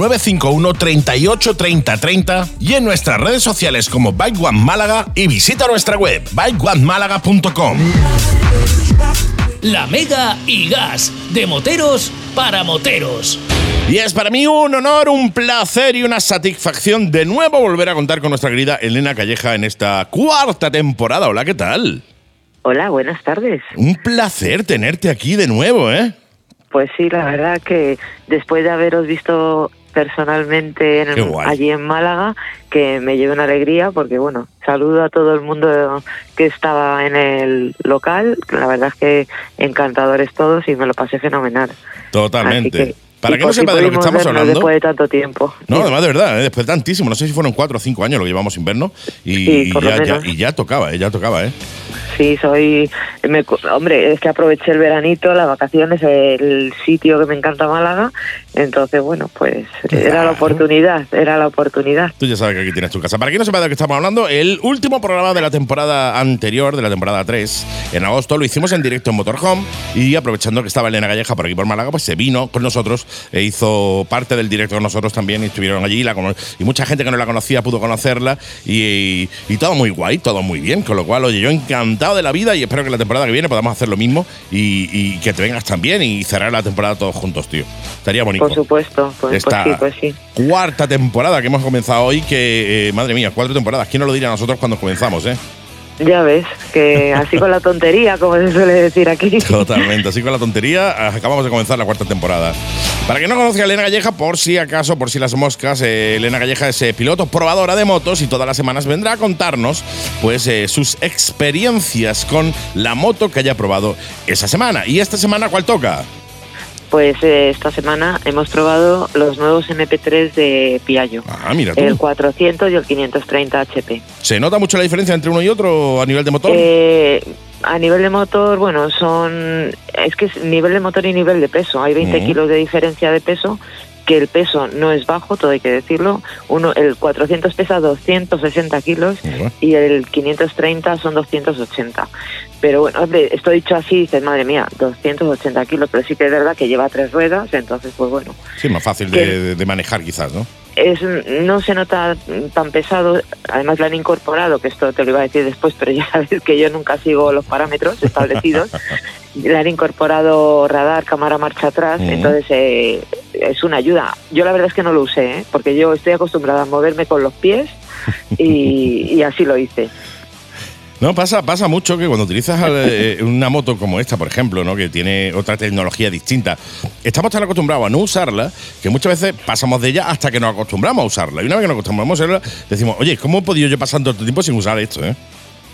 951 38 30 30 y en nuestras redes sociales como Bike One Málaga y visita nuestra web bikeonemálaga.com. La Mega y Gas, de moteros para moteros. Y es para mí un honor, un placer y una satisfacción de nuevo volver a contar con nuestra querida Elena Calleja en esta cuarta temporada. Hola, ¿qué tal? Hola, buenas tardes. Un placer tenerte aquí de nuevo, ¿eh? Pues sí, la verdad que después de haberos visto personalmente en allí en Málaga, que me lleva una alegría porque, bueno, saludo a todo el mundo que estaba en el local, la verdad es que encantadores todos y me lo pasé fenomenal. Totalmente. Para que no sepa de lo que estamos hablando. Después de tanto tiempo. No, además de verdad, ¿eh? después de tantísimo, no sé si fueron cuatro o cinco años lo que llevamos sin vernos y, Sí, ya, ya- menos. y ya tocaba, ¿eh? ya tocaba, ¿eh? Sí, soy. me hombre, es que aproveché el veranito, las vacaciones, el sitio que me encanta Málaga. Entonces, bueno, pues era la oportunidad, era la oportunidad. Tú ya sabes que aquí tienes tu casa. Para quien no sepa de lo que estamos hablando, el último programa de la temporada anterior, de la temporada 3, en agosto, lo hicimos en directo en Motorhome y aprovechando que estaba Elena Galleja por aquí por Málaga, pues se vino con nosotros e hizo parte del directo con nosotros también y estuvieron allí la cono- y mucha gente que no la conocía pudo conocerla y, y todo muy guay, todo muy bien, con lo cual, oye, yo encantado de la vida y espero que la temporada que viene podamos hacer lo mismo y, y que te vengas también y cerrar la temporada todos juntos, tío. Estaría bonito. Por supuesto, pues, Esta pues sí, pues sí. cuarta temporada que hemos comenzado hoy, que eh, madre mía, cuatro temporadas. ¿Quién nos lo diría a nosotros cuando comenzamos, eh? Ya ves, que así con la tontería, como se suele decir aquí. Totalmente, así con la tontería, acabamos de comenzar la cuarta temporada. Para que no conozca a Elena Galleja, por si acaso, por si las moscas, eh, Elena Galleja es eh, piloto probadora de motos y todas las semanas vendrá a contarnos pues eh, sus experiencias con la moto que haya probado esa semana. ¿Y esta semana cuál toca? Pues eh, esta semana hemos probado los nuevos MP3 de Piaggio. Ah, mira tú. El 400 y el 530 HP. ¿Se nota mucho la diferencia entre uno y otro a nivel de motor? Eh, a nivel de motor, bueno, son. Es que es nivel de motor y nivel de peso. Hay 20 Ujú. kilos de diferencia de peso, que el peso no es bajo, todo hay que decirlo. Uno, el 400 pesa 260 kilos y el 530 son 280. Pero bueno, hombre, esto dicho así, dices, madre mía, 280 kilos, pero sí que es verdad que lleva tres ruedas, entonces, pues bueno. Sí, más fácil de, manejar quizás, ¿no? Es, no se nota tan pesado, además le han incorporado, que esto te lo iba a decir después, pero ya sabes que yo nunca sigo los parámetros establecidos, le han incorporado radar, cámara marcha atrás, entonces eh, es una ayuda. Yo la verdad es que no lo usé, ¿eh? porque yo estoy acostumbrada a moverme con los pies y, y así lo hice. No, pasa, pasa mucho que cuando utilizas eh, una moto como esta, por ejemplo, ¿no? que tiene otra tecnología distinta, estamos tan acostumbrados a no usarla que muchas veces pasamos de ella hasta que nos acostumbramos a usarla. Y una vez que nos acostumbramos a usarla, decimos, oye, ¿cómo he podido yo pasar tanto tiempo sin usar esto? Eh?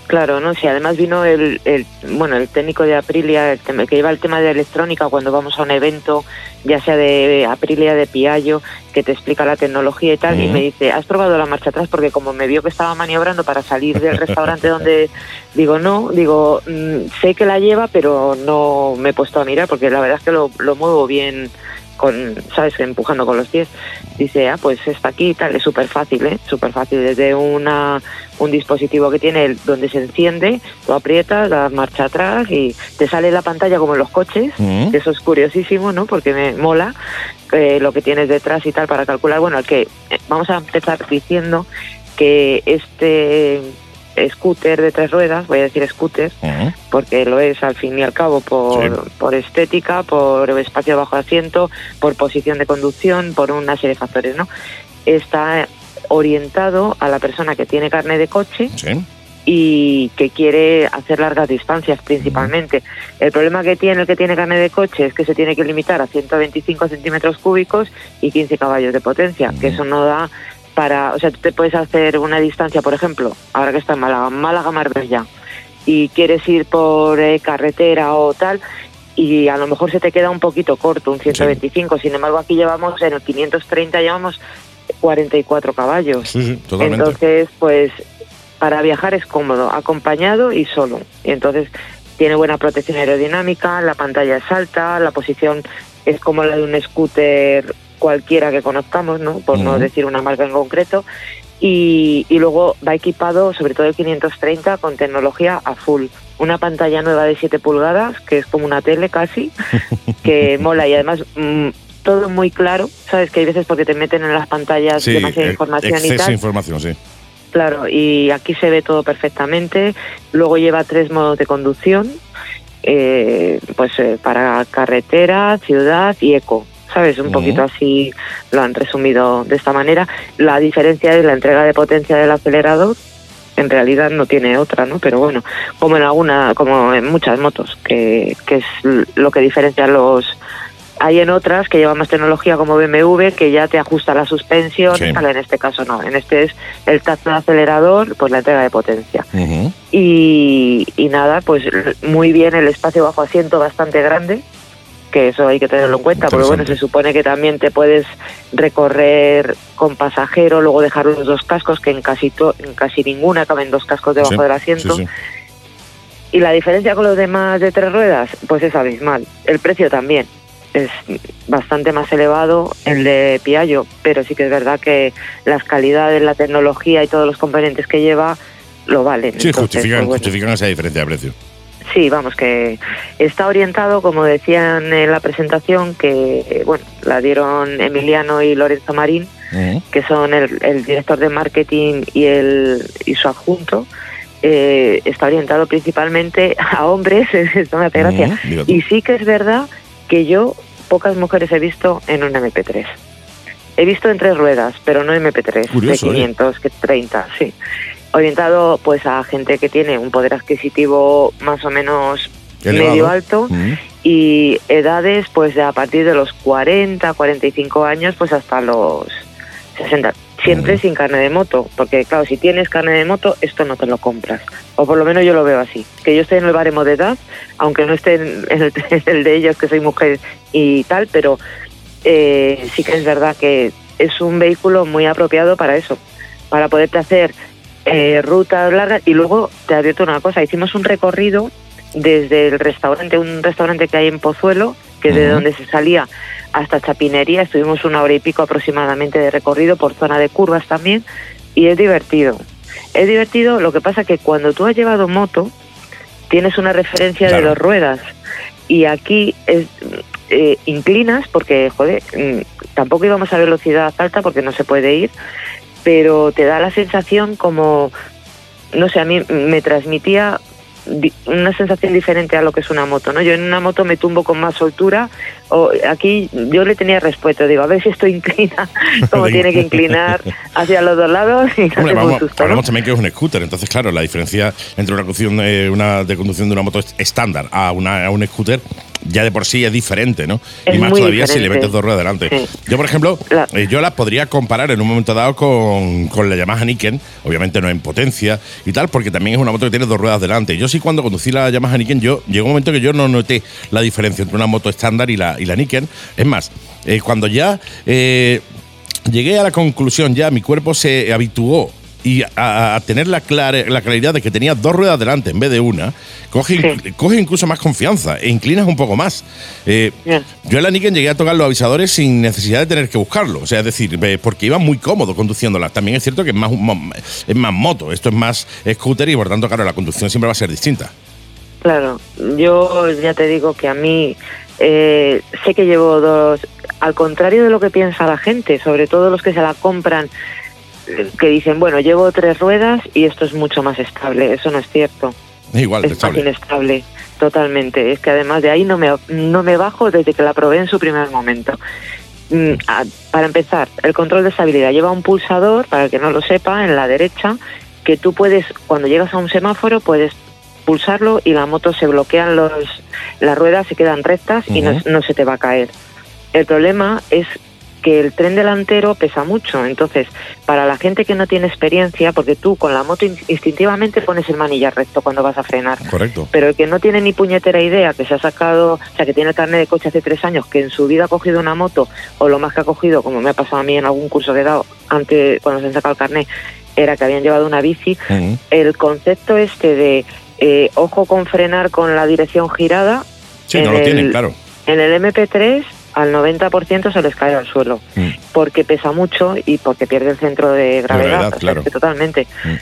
Claro, no, si además vino el, el- bueno, el técnico de Aprilia, el tema- que lleva el tema de electrónica cuando vamos a un evento, ya sea de Aprilia, de Piaggio, que te explica la tecnología y tal, y me dice, ¿has probado la marcha atrás? Porque como me vio que estaba maniobrando para salir del restaurante donde, digo, no, digo, mm, sé que la lleva, pero no me he puesto a mirar, porque la verdad es que lo, lo muevo bien con, ¿sabes? Empujando con los pies. Dice, ah, pues está aquí y tal, es súper fácil, ¿eh? Súper fácil. Desde una, un dispositivo que tiene donde se enciende, tú aprietas, das marcha atrás y te sale la pantalla como en los coches, Mm. que eso es curiosísimo, ¿no? Porque me mola eh, lo que tienes detrás y tal para calcular. Bueno, el que eh, vamos a empezar diciendo que este scooter de tres ruedas, voy a decir scooter, Ujú. porque lo es al fin y al cabo por, por estética, por espacio bajo asiento, por posición de conducción, por una serie de factores, ¿no? Está orientado a la persona que tiene carne de coche Sí. y que quiere hacer largas distancias principalmente. El problema que tiene el que tiene carne de coche es que se tiene que limitar a 125 centímetros cúbicos y 15 caballos de potencia, que eso no da para, o sea, tú te puedes hacer una distancia, por ejemplo, ahora que está en Málaga, Málaga Marbella, y quieres ir por eh, carretera o tal, y a lo mejor se te queda un poquito corto, un 125, sin embargo aquí llevamos, en el 530 llevamos 44 caballos. Sí, sí, totalmente. Entonces, pues para viajar es cómodo, acompañado y solo. Y entonces tiene buena protección aerodinámica, la pantalla es alta, la posición es como la de un scooter cualquiera que conozcamos, ¿no? Por no decir una marca en concreto. Y, y luego va equipado, sobre todo el 530, con tecnología a full. Una pantalla nueva de 7 pulgadas, que es como una tele casi, que mola y además mm, todo muy claro. Sabes que hay veces porque te meten en las pantallas Sí, demasiada e- información y tal. información, sí. Claro, y aquí se ve todo perfectamente. Luego lleva tres modos de conducción, eh, pues eh, para carretera, ciudad y eco. ¿Sabes? Un poquito así lo han resumido de esta manera. La diferencia es la entrega de potencia del acelerador. En realidad no tiene otra, ¿no? Pero bueno, como en alguna, como en muchas motos, que, que es lo que diferencia los. Hay en otras que llevan más tecnología como BMW que ya te ajusta la suspensión, Sí. en este caso no. En este es el tacto de acelerador, pues la entrega de potencia. Y, y nada, pues muy bien el espacio bajo asiento bastante grande, que eso hay que tenerlo en cuenta, porque bueno, se supone que también te puedes recorrer con pasajero, luego dejar los dos cascos, que en casi, to- en casi ninguna caben dos cascos debajo Sí, del asiento. sí. Y la diferencia con los demás de tres ruedas, pues es abismal. El precio también es bastante más elevado el de Piaggio, pero sí que es verdad que las calidades, la tecnología y todos los componentes que lleva lo valen. Sí, Entonces, justifican, pues bueno. justifican esa diferencia de precio. Sí, vamos, que está orientado, como decían en la presentación, que bueno, la dieron Emiliano y Lorenzo Marín, que son el, el director de marketing y, el, y su adjunto. eh, está orientado principalmente a hombres, esto me hace gracia. Y sí que es verdad que yo pocas mujeres he visto en un MP3. He visto en tres ruedas, pero no MP3, Curioso, de oye. 500, que 30, sí. Orientado pues a gente que tiene un poder adquisitivo más o menos Elevado. medio alto Ujú. y edades pues de a partir de los 40, 45 años pues hasta los 60. Siempre sin carne de moto, porque claro, si tienes carne de moto, esto no te lo compras. O por lo menos yo lo veo así. Que yo estoy en el baremo de edad, aunque no esté en el, en el de ellos, que soy mujer y tal, pero eh, sí que es verdad que es un vehículo muy apropiado para eso, para poderte hacer eh, rutas largas. Y luego te advierto una cosa, hicimos un recorrido desde el restaurante, un restaurante que hay en Pozuelo, que es de donde se salía hasta Chapinería, estuvimos una hora y pico aproximadamente de recorrido por zona de curvas también, y es divertido. Es divertido, lo que pasa que cuando tú has llevado moto, tienes una referencia de dos ruedas, y aquí es, eh, inclinas, porque, joder, mm, tampoco íbamos a velocidad alta porque no se puede ir, pero te da la sensación como, no sé, a mí me transmitía una sensación diferente a lo que es una moto, ¿no? Yo en una moto me tumbo con más soltura, o aquí yo le tenía respeto, digo, a ver si esto inclina como tiene que inclinar hacia los dos lados y Hombre, vamos, susto, ¿no? hablamos también que es un scooter, entonces claro, la diferencia entre una conducción, eh, una de conducción de una moto est- estándar a, una, a un scooter ya de por sí es diferente, ¿no? y más todavía si le metes dos ruedas delante. Yo, por ejemplo, eh, yo las podría comparar en un momento dado con, con la Yamaha Niken, obviamente no en potencia y tal, porque también es una moto que tiene dos ruedas delante. Yo sí cuando conducí la Yamaha Niken, yo llegó un momento que yo no noté la diferencia entre una moto estándar y la, y la Niken. Es más, eh, cuando ya eh, llegué a la conclusión, ya mi cuerpo se habituó y a, a tener la, la claridad de que tenía dos ruedas delante en vez de una, coge, coge incluso más confianza e inclinas un poco más. Eh, Yo en la Niken llegué a tocar los avisadores sin necesidad de tener que buscarlo, o sea, es decir, porque iba muy cómodo conduciéndola. También es cierto que es más, es más moto, esto es más scooter y por tanto, claro, la conducción siempre va a ser distinta. Claro, yo ya te digo que a mí eh, sé que llevo dos, al contrario de lo que piensa la gente, sobre todo los que se la compran que dicen, bueno, llevo tres ruedas y esto es mucho más estable. Eso no es cierto. Igual, es más estable. inestable, totalmente. Es que además de ahí no me, no me bajo desde que la probé en su primer momento. Mm, para empezar, el control de estabilidad lleva un pulsador, para el que no lo sepa, en la derecha, que tú puedes, cuando llegas a un semáforo, puedes pulsarlo y la moto se bloquean los, las ruedas, se quedan rectas y no, no se te va a caer. El problema es que el tren delantero pesa mucho, entonces para la gente que no tiene experiencia, porque tú con la moto in- instintivamente pones el manillar recto cuando vas a frenar, Correcto. pero el que no tiene ni puñetera idea, que se ha sacado, o sea, que tiene el carnet de coche hace tres años, que en su vida ha cogido una moto, o lo más que ha cogido, como me ha pasado a mí en algún curso que he dado antes, cuando se han sacado el carnet, era que habían llevado una bici, el concepto este de eh, ojo con frenar con la dirección girada, Sí, no lo el- tienen, claro. en el MP3 al 90% se les cae al suelo, Mm. porque pesa mucho y porque pierde el centro de gravedad, o sea, claro. totalmente. Mm.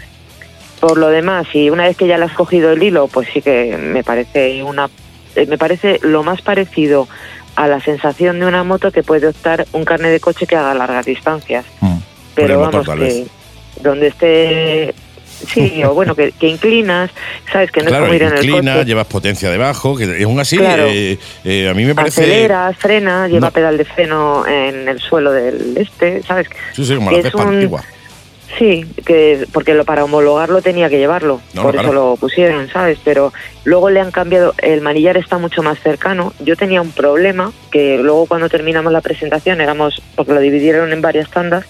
Por lo demás, y una vez que ya le has cogido el hilo, pues sí que me parece una eh, me parece lo más parecido a la sensación de una moto que puede optar un carnet de coche que haga largas distancias. Mm. Pero motor, vamos, que donde esté sí, o bueno, que, que inclinas, sabes que no claro, es como ir en el inclina, coche. llevas potencia debajo, que aún así, Claro. eh, eh, a mí me parece. Aceleras, frenas, lleva No. pedal de freno en el suelo del este, ¿sabes? Sí, sí, como la es un- antigua. Sí, que porque lo, para homologarlo tenía que llevarlo, No, por no, eso claro. lo pusieron, ¿sabes? Pero luego le han cambiado, el manillar está mucho más cercano. Yo tenía un problema que luego cuando terminamos la presentación éramos, porque lo dividieron en varias tandas,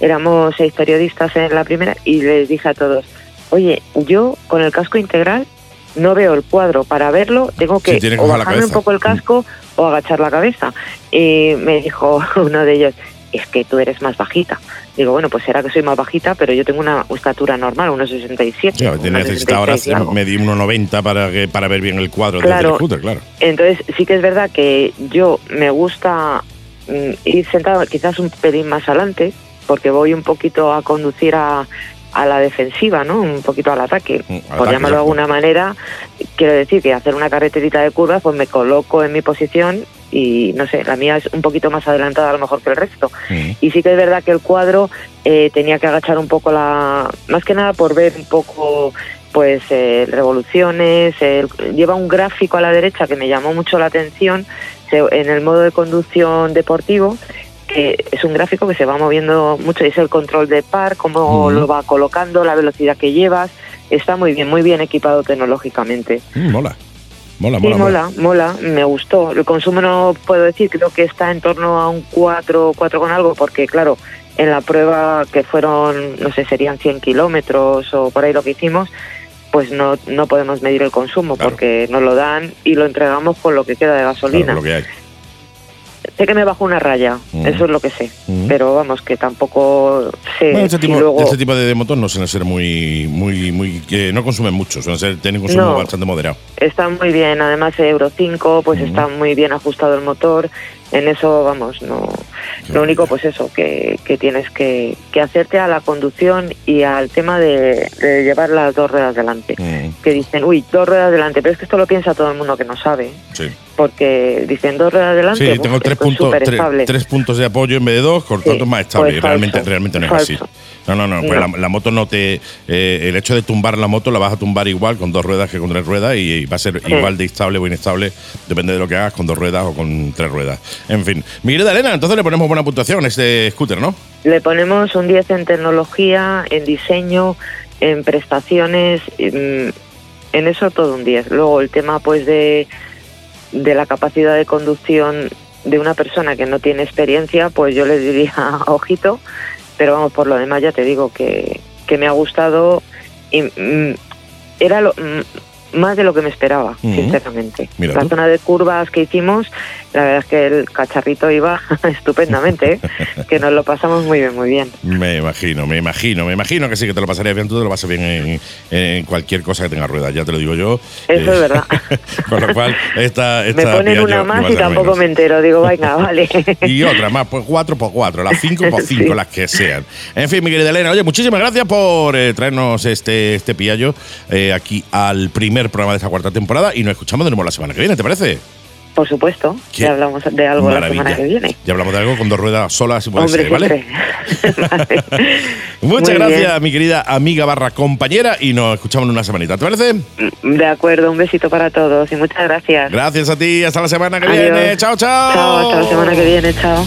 éramos seis periodistas en la primera y les dije a todos, oye, yo con el casco integral no veo el cuadro, para verlo tengo que, Sí, que o bajarme un poco el casco o agachar la cabeza. Y me dijo uno de ellos, es que tú eres más bajita. Digo, bueno, pues será que soy más bajita, pero yo tengo una estatura normal, unos 67. Sí, te necesita ahora 1,66 y algo. medir 1,90 para, que- para ver bien el cuadro Claro. el scooter, claro. Entonces, sí que es verdad que yo me gusta mm, ir sentado quizás un pelín más adelante, porque voy un poquito a conducir a, a la defensiva, ¿no? Un poquito al ataque. Mm, al Por ataque, llamarlo de alguna manera, quiero decir que hacer una carreterita de curvas, pues me coloco en mi posición y, no sé, la mía es un poquito más adelantada a lo mejor que el resto. Y sí que es verdad que el cuadro eh, tenía que agachar un poco la... Más que nada por ver un poco pues eh, revoluciones, el- lleva un gráfico a la derecha que me llamó mucho la atención en el modo de conducción deportivo, que es un gráfico que se va moviendo mucho, y es el control de par, cómo lo va colocando, la velocidad que llevas, está muy bien, muy bien equipado tecnológicamente. Mm, mola. Mola, Sí, mola, mola. mola, mola, me gustó. El consumo no puedo decir, creo que está en torno a un 4, 4 con algo, porque claro, en la prueba que fueron, no sé, serían 100 kilómetros o por ahí lo que hicimos, pues no, no podemos medir el consumo porque nos lo dan y lo entregamos con lo que queda de gasolina. Claro, lo que hay. Sé que me bajo una raya, Mm. eso es lo que sé, Mm. pero vamos, que tampoco sé. Bueno, este si tipo, luego- este tipo de, motos no suelen ser muy, muy, muy, que no consumen mucho, suelen ser, tienen consumo No. bastante moderado. Está muy bien, además Euro 5, pues está muy bien ajustado el motor. En eso, vamos, no. Lo único, pues eso, que, que tienes que, que hacerte a la conducción y al tema de, de llevar las dos ruedas delante. Mm, Que dicen, uy, dos ruedas delante, pero es que esto lo piensa todo el mundo que no sabe. sí. Porque dicen dos ruedas delante, Sí, tengo tres puntos, tres, puntos de apoyo en vez de dos, por Sí, tanto es más estable. pues realmente, falso, realmente no es falso. así. No, no, no. pues la, la moto no te. eh, el hecho de tumbar la moto la vas a tumbar igual con dos ruedas que con tres ruedas y, y va a ser Sí. igual de estable o inestable, depende de lo que hagas con dos ruedas o con tres ruedas. En fin. Miguel de Elena, entonces le ponemos buena puntuación a este scooter, ¿no? Le ponemos un 10 en tecnología, en diseño, en prestaciones, mm, en eso todo un 10. Luego el tema pues de, de la capacidad de conducción de una persona que no tiene experiencia, pues yo le diría ojito, pero vamos, por lo demás ya te digo que, que me ha gustado y mm, era lo, mm, más de lo que me esperaba, sinceramente. La zona de curvas que hicimos, la verdad es que el cacharrito iba estupendamente, ¿eh? que nos lo pasamos muy bien, muy bien. Me imagino, me imagino, me imagino que sí que te lo pasarías bien, tú te lo pasas bien en, en cualquier cosa que tenga ruedas, ya te lo digo yo. Eso es Eh, verdad. Con lo cual, esta, Me esta ponen Piaggio una más y tampoco menos. me entero. Digo, venga, vale. Y otra más, pues cuatro por cuatro, las cinco por cinco, Sí. las que sean. En fin, mi querida Elena, oye, muchísimas gracias por eh, traernos este, este piallo eh, aquí al primer programa de esta cuarta temporada y nos escuchamos de nuevo la semana que viene, ¿te parece? Por supuesto, Qué ya hablamos de algo la maravilla. semana que viene. Ya hablamos de algo con dos ruedas solas, si puede Hombre, ser, ¿vale? Muchas Muy gracias, bien. mi querida amiga barra compañera, y nos escuchamos en una semanita. ¿Te parece? De acuerdo, un besito para todos y muchas gracias. Gracias a ti, hasta la semana que Adiós. viene. Chao, chao. Chao, hasta la semana que viene, chao.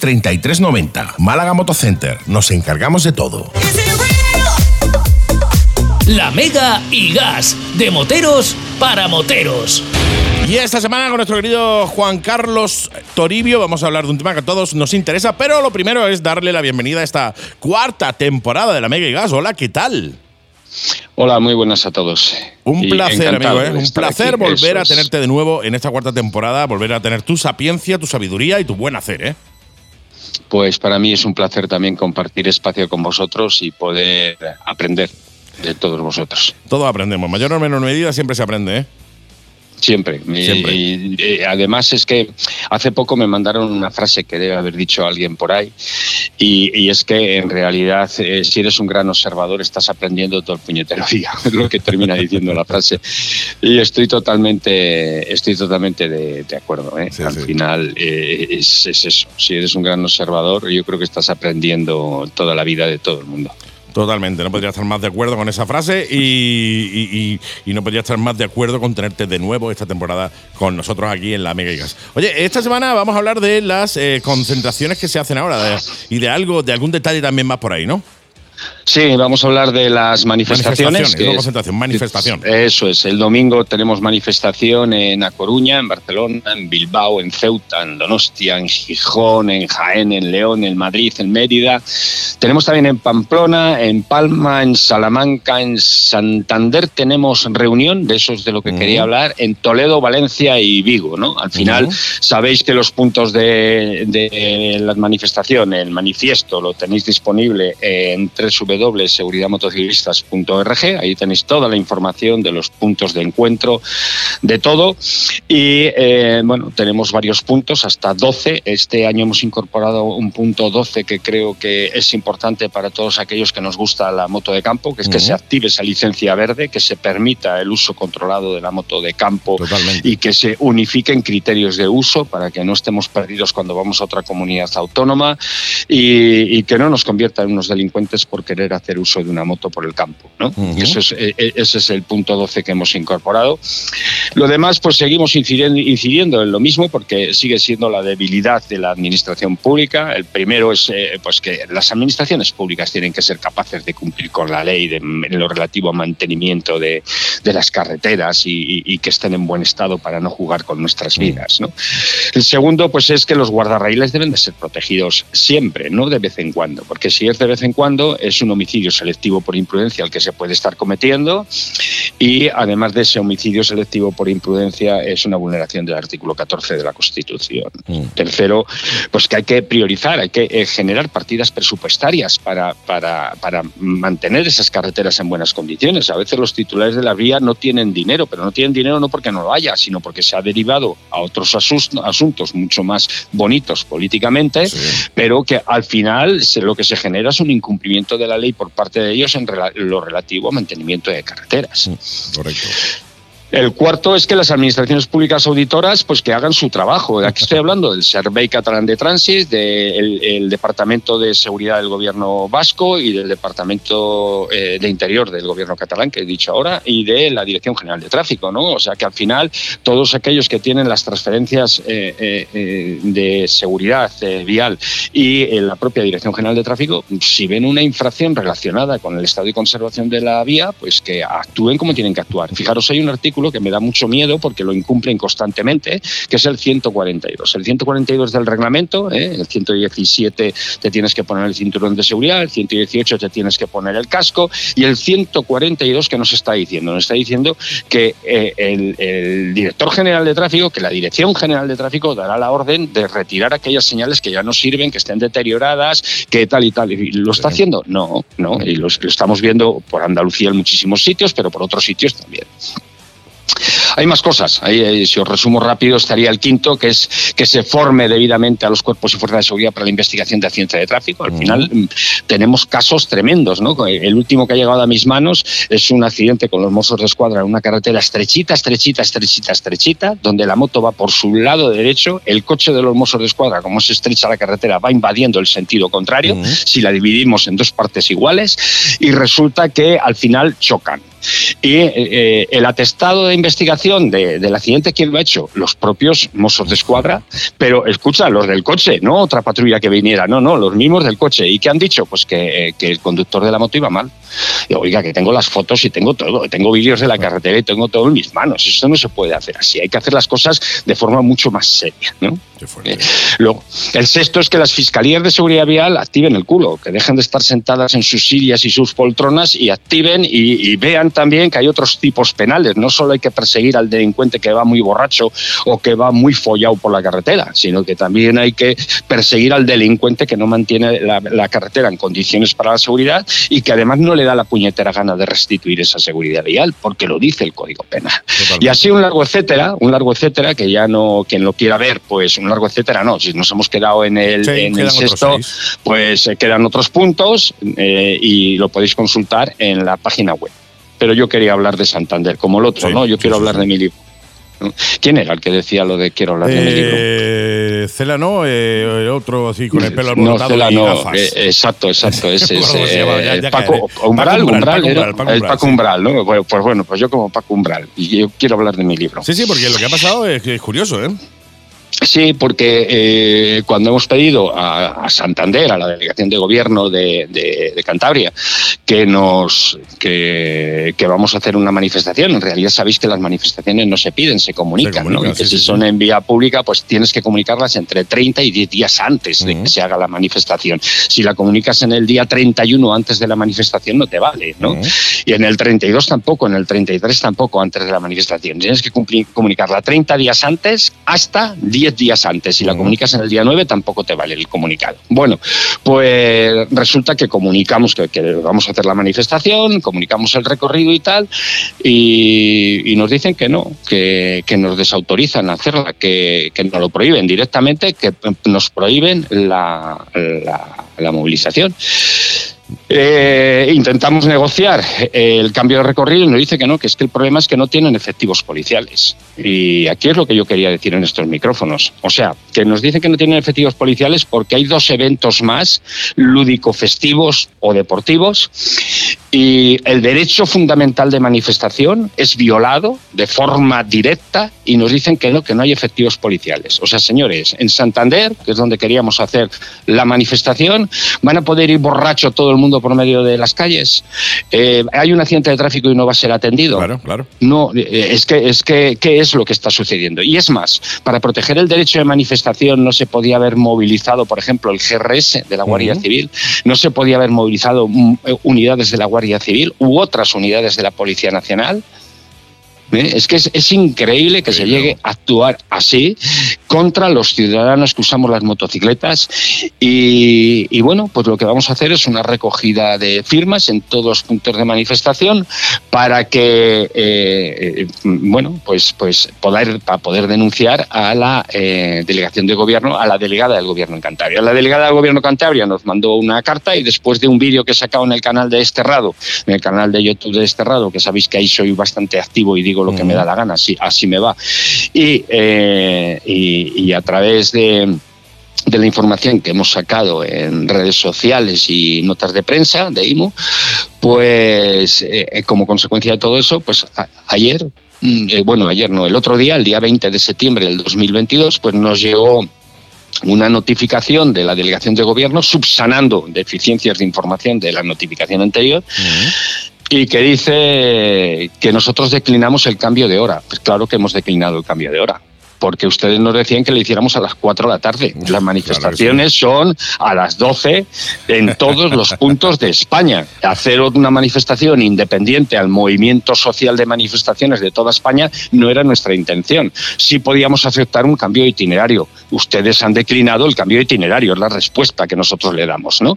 33 90. Málaga Motocenter, nos encargamos de todo. La Mega y Gas, de moteros para moteros. Y esta semana con nuestro querido Juan Carlos Toribio vamos a hablar de un tema que a todos nos interesa, pero lo primero es darle la bienvenida a esta cuarta temporada de la Mega y Gas. Hola, ¿qué tal? Hola, muy buenas a todos. Un Y placer, amigo, ¿eh? un placer aquí, volver a tenerte de nuevo en esta cuarta temporada, volver a tener tu sapiencia, tu sabiduría y tu buen hacer, ¿eh? Pues para mí es un placer también compartir espacio con vosotros y poder aprender de todos vosotros. Todos aprendemos, mayor o menor medida siempre se aprende, ¿eh? Siempre. Y- Siempre. Y, eh, además es que hace poco me mandaron una frase que debe haber dicho alguien por ahí y, y es que en realidad eh, si eres un gran observador estás aprendiendo todo el puñetero día, es lo que termina diciendo la frase. Y estoy totalmente, estoy totalmente de, de acuerdo. ¿eh? Al final eh, es, es eso. Si eres un gran observador, yo creo que estás aprendiendo toda la vida de todo el mundo. Totalmente, no podría estar más de acuerdo con esa frase y, no podría estar más de acuerdo con tenerte de nuevo esta temporada con nosotros aquí en la Mega y Gas. Oye, esta semana vamos a hablar de las eh, concentraciones que se hacen ahora y de algo, de algún detalle también más por ahí, ¿no? Sí, vamos a hablar de las manifestaciones. Manifestaciones, que no es- concentración, manifestación. Eso es, el domingo tenemos manifestación en A Coruña, en Barcelona, en Bilbao, en Ceuta, en Donostia, en Gijón, en Jaén, en León, en Madrid, en Mérida. Tenemos también en Pamplona, en Palma, en Salamanca, en Santander tenemos reunión, de eso es de lo que quería hablar, en Toledo, Valencia y Vigo. ¿no? Al final sabéis que los puntos de, de la manifestación, el manifiesto, lo tenéis disponible en www.seguridadmotociclistas.org. Ahí tenéis toda la información de los puntos de encuentro, de todo. Y eh, bueno, tenemos varios puntos, hasta 12. Este año hemos incorporado un punto 12 que creo que es importante para todos aquellos que nos gusta la moto de campo, que es que se active esa licencia verde, que se permita el uso controlado de la moto de campo y que se unifiquen criterios de uso para que no estemos perdidos cuando vamos a otra comunidad autónoma y, y que no nos convierta en unos delincuentes por querer hacer uso de una moto por el campo. ¿no? Ujú. Eso es, eh, eh, ese es el punto 12 que hemos incorporado. Lo demás, pues seguimos incidiendo, incidiendo en lo mismo porque sigue siendo la debilidad de la administración pública. El primero es eh, pues que las administraciones públicas tienen que ser capaces de cumplir con la ley de- en lo relativo a mantenimiento de, de las carreteras y, y- y que estén en buen estado para no jugar con nuestras vidas. ¿no? El segundo, pues es que los guardarraíles deben de ser protegidos siempre, no de vez en cuando, porque si es de vez en cuando es un homicidio selectivo por imprudencia el que se puede estar cometiendo y además de ese homicidio selectivo por imprudencia es una vulneración del artículo 14 de la Constitución. Tercero, pues que hay que priorizar, hay que eh, generar partidas presupuestarias para, para, para mantener esas carreteras en buenas condiciones. A veces los titulares de la vía no tienen dinero, pero no tienen dinero no porque no lo haya, sino porque se ha derivado a otros asuntos mucho más bonitos políticamente, pero que al final lo que se genera es un incumplimiento de la ley por parte de ellos en lo relativo a mantenimiento de carreteras. Correcto. El cuarto es que las administraciones públicas auditoras pues que hagan su trabajo. Aquí estoy hablando del Servei Catalán de Transit, del el Departamento de Seguridad del Gobierno Vasco y del Departamento eh, de Interior del Gobierno catalán, que he dicho ahora, y de la Dirección General de Tráfico. ¿no? O sea que al final todos aquellos que tienen las transferencias eh, eh, de seguridad vial y la propia Dirección General de Tráfico, si ven una infracción relacionada con el estado de conservación de la vía, pues que actúen como tienen que actuar. Fijaros, hay un artículo que me da mucho miedo porque lo incumplen constantemente, que es el 142. El 142 del reglamento, ¿eh? el 117 te tienes que poner el cinturón de seguridad, el 118 te tienes que poner el casco y el 142 que nos está diciendo, nos está diciendo que eh, el, el director general de tráfico, que la Dirección General de Tráfico dará la orden de retirar aquellas señales que ya no sirven, que estén deterioradas, que tal y tal. ¿Y ¿Lo está haciendo? No, no. Y lo, lo estamos viendo por Andalucía en muchísimos sitios, pero por otros sitios también. Hay más cosas. Ahí, eh, si os resumo rápido, estaría el quinto, que es que se forme debidamente a los cuerpos y fuerzas de seguridad para la investigación de accidentes de tráfico. Al final mm, tenemos casos tremendos. ¿no? El último que ha llegado a mis manos es un accidente con los mozos de escuadra en una carretera estrechita, estrechita, estrechita, estrechita, donde la moto va por su lado derecho, el coche de los mozos de escuadra, como es estrecha la carretera, va invadiendo el sentido contrario, si la dividimos en dos partes iguales, y resulta que al final chocan. Y eh, el atestado de investigación de- del accidente, ¿quién lo ha hecho? Los propios mozos de escuadra. Pero escucha, los del coche, no otra patrulla que viniera, no, no, los mismos del coche. ¿Y qué han dicho? Pues que, eh, que el conductor de la moto iba mal. Y, Oiga, que tengo las fotos y tengo todo, tengo vídeos de la carretera y tengo todo en mis manos. Eso no se puede hacer así. Hay que hacer las cosas de forma mucho más seria. ¿no? Eh, luego, el sexto es que las fiscalías de seguridad vial activen el culo, que dejen de estar sentadas en sus sillas y sus poltronas y activen y, y vean también que hay otros tipos penales. No solo hay que perseguir al delincuente que va muy borracho o que va muy follado por la carretera, sino que también hay que perseguir al delincuente que no mantiene la, la carretera en condiciones para la seguridad y que además no le da la puñetera gana de restituir esa seguridad vial, porque lo dice el Código Penal. Y así un largo etcétera, un largo etcétera que ya no, quien lo quiera ver, pues un largo etcétera no. Si nos hemos quedado en el, Sí, en el quedan otros sexto, pues eh, quedan otros puntos eh, y lo podéis consultar en la página web. Pero yo quería hablar de Santander, como el otro, ¿no? Yo quiero hablar de mi libro. ¿No? ¿Quién era el que decía lo de quiero hablar de mi libro? Eh, Cela no, eh, otro así con el pelo No, alborotado Cela y no, gafas. eh, exacto, exacto, ese No es eh, Paco. Umbral, Paco Umbral, Umbral, Paco era- Umbral, Paco el Umbral, Paco sí. Umbral, ¿no? Bueno, Pues bueno, pues yo como Paco Umbral y yo quiero hablar de mi libro. Sí, sí, porque lo que ha pasado es, es curioso, ¿eh? Sí, porque eh, cuando hemos pedido a, a Santander, a la delegación de gobierno de, de- de Cantabria, que nos que, que vamos a hacer una manifestación, en realidad sabéis que las manifestaciones no se piden, se comunican, ¿no? comunican, Y que sí, si sí, son en vía pública, pues tienes que comunicarlas entre 30 y 10 días antes de que se haga la manifestación. Si la comunicas en el día 31 antes de la manifestación, no te vale, ¿no? Y en el 32 tampoco, en el 33 tampoco antes de la manifestación. Tienes que cumplir- comunicarla 30 días antes hasta 10 días antes. Si la comunicas en el día 9 tampoco te vale el comunicado. Bueno, pues resulta que comunicamos que, que vamos a hacer la manifestación, comunicamos el recorrido y tal, y, y nos dicen que no, que, que nos desautorizan a hacerla, que, que nos lo prohíben directamente, que nos prohíben la, la- la movilización. Eh, intentamos negociar el cambio de recorrido y nos dice que no, que es que el problema es que no tienen efectivos policiales. Y aquí es lo que yo quería decir en estos micrófonos. O sea, que nos dicen que no tienen efectivos policiales porque hay dos eventos más, lúdico-festivos o deportivos, y el derecho fundamental de manifestación es violado de forma directa y nos dicen que no, que no hay efectivos policiales. O sea, señores, en Santander, que es donde queríamos hacer la manifestación, van a poder ir borracho todo el mundo por medio de las calles. Eh, hay un accidente de tráfico y no va a ser atendido. Claro, claro. No, eh, es que, es que, ¿qué es lo que está sucediendo? Y es más, para proteger el derecho de manifestación no se podía haber movilizado, por ejemplo, el GRS de la Guardia. Civil, no se podía haber movilizado mm, eh, unidades de la Guardia Civil u otras unidades de la Policía Nacional. ¿Eh? Es que es, es increíble que se llegue a actuar así, contra los ciudadanos que usamos las motocicletas y, y, bueno, pues lo que vamos a hacer es una recogida de firmas en todos los puntos de manifestación para que, eh, bueno, pues, pues poder, para poder denunciar a la eh, delegación de gobierno, a la delegada del gobierno en Cantabria. La delegada del gobierno en Cantabria nos mandó una carta y después de un vídeo que he sacado en el canal de Esterrado, en el canal de YouTube de Esterrado, que sabéis que ahí soy bastante activo y digo lo que me da la gana, así, así me va. Y, eh, y, y a través de de la información que hemos sacado en redes sociales y notas de prensa de IMO, pues eh, como consecuencia de todo eso, pues a, ayer, eh, bueno, ayer no, el otro día, el día 20 de septiembre del 2022, pues nos llegó una notificación de la delegación de gobierno subsanando deficiencias de información de la notificación anterior. Uh -huh y que dice que nosotros declinamos el cambio de hora. Pues claro que hemos declinado el cambio de hora porque ustedes nos decían que lo hiciéramos a las 4 de la tarde. Las manifestaciones claro, sí. son a las 12 en todos los puntos de España. Hacer una manifestación independiente al movimiento social de manifestaciones de toda España no era nuestra intención. Sí podíamos aceptar un cambio de itinerario. Ustedes han declinado el cambio de itinerario, es la respuesta que nosotros le damos, ¿no?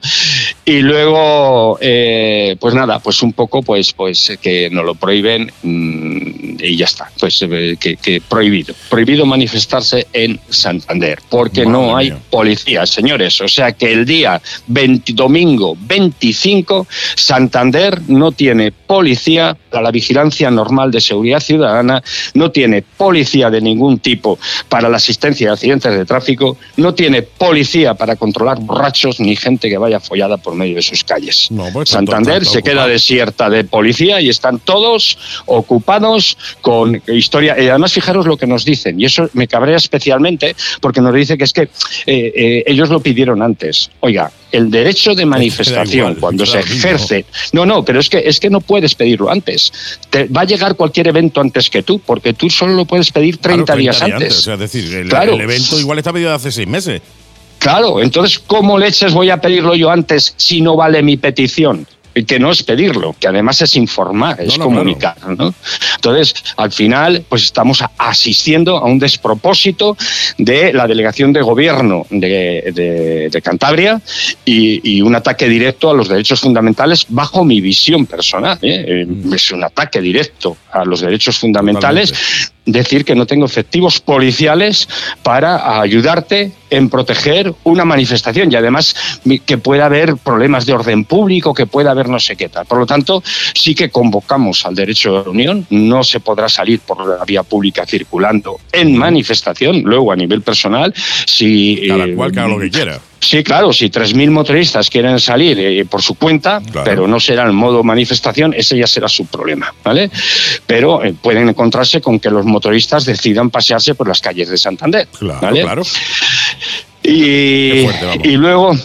Y luego, eh, pues nada, pues un poco, pues, pues que nos lo prohíben mmm, y ya está. Pues eh, que, que prohibido. Prohibido manifestarse en Santander, porque Madre no hay mía. policías, señores. O sea que el día 20, domingo 25, Santander no tiene policía para la vigilancia normal de seguridad ciudadana, no tiene policía de ningún tipo para la asistencia de accidentes de tráfico, no tiene policía para controlar borrachos ni gente que vaya follada por medio de sus calles. No, pues Santander se queda desierta de policía y están todos ocupados con historia. Y además, fijaros lo que nos dicen, y eso me cabrea especialmente porque nos dice que es que eh, eh, ellos lo pidieron antes. Oiga, el derecho de manifestación igual, cuando se ejerce, no, no, pero es que es que no puedes pedirlo antes. Te va a llegar cualquier evento antes que tú, porque tú solo lo puedes pedir 30, claro, 30 días, días, antes. O sea, es decir, el, claro. el evento igual está pedido hace seis meses. Claro, entonces, ¿cómo leches voy a pedirlo yo antes si no vale mi petición? Que no es pedirlo, que además es informar, es no, no, comunicar. ¿no? Entonces, al final, pues estamos asistiendo a un despropósito de la delegación de gobierno de, de, de Cantabria y, y, un ataque directo a los derechos fundamentales bajo mi visión personal. ¿eh? Es un ataque directo a los derechos fundamentales. Totalmente decir que no tengo efectivos policiales para ayudarte en proteger una manifestación y además que pueda haber problemas de orden público, que pueda haber no sé qué tal. Por lo tanto, sí que convocamos al derecho de reunión, no se podrá salir por la vía pública circulando en manifestación, luego a nivel personal, si... Cada cual que haga lo que quiera. Sí, claro, si 3.000 motoristas quieren salir eh, por su cuenta, claro. pero no será en modo manifestación, ese ya será su problema, ¿vale? Pero eh, pueden encontrarse con que los motoristas decidan pasearse por las calles de Santander, claro, ¿vale? Claro. Y, fuerte, y luego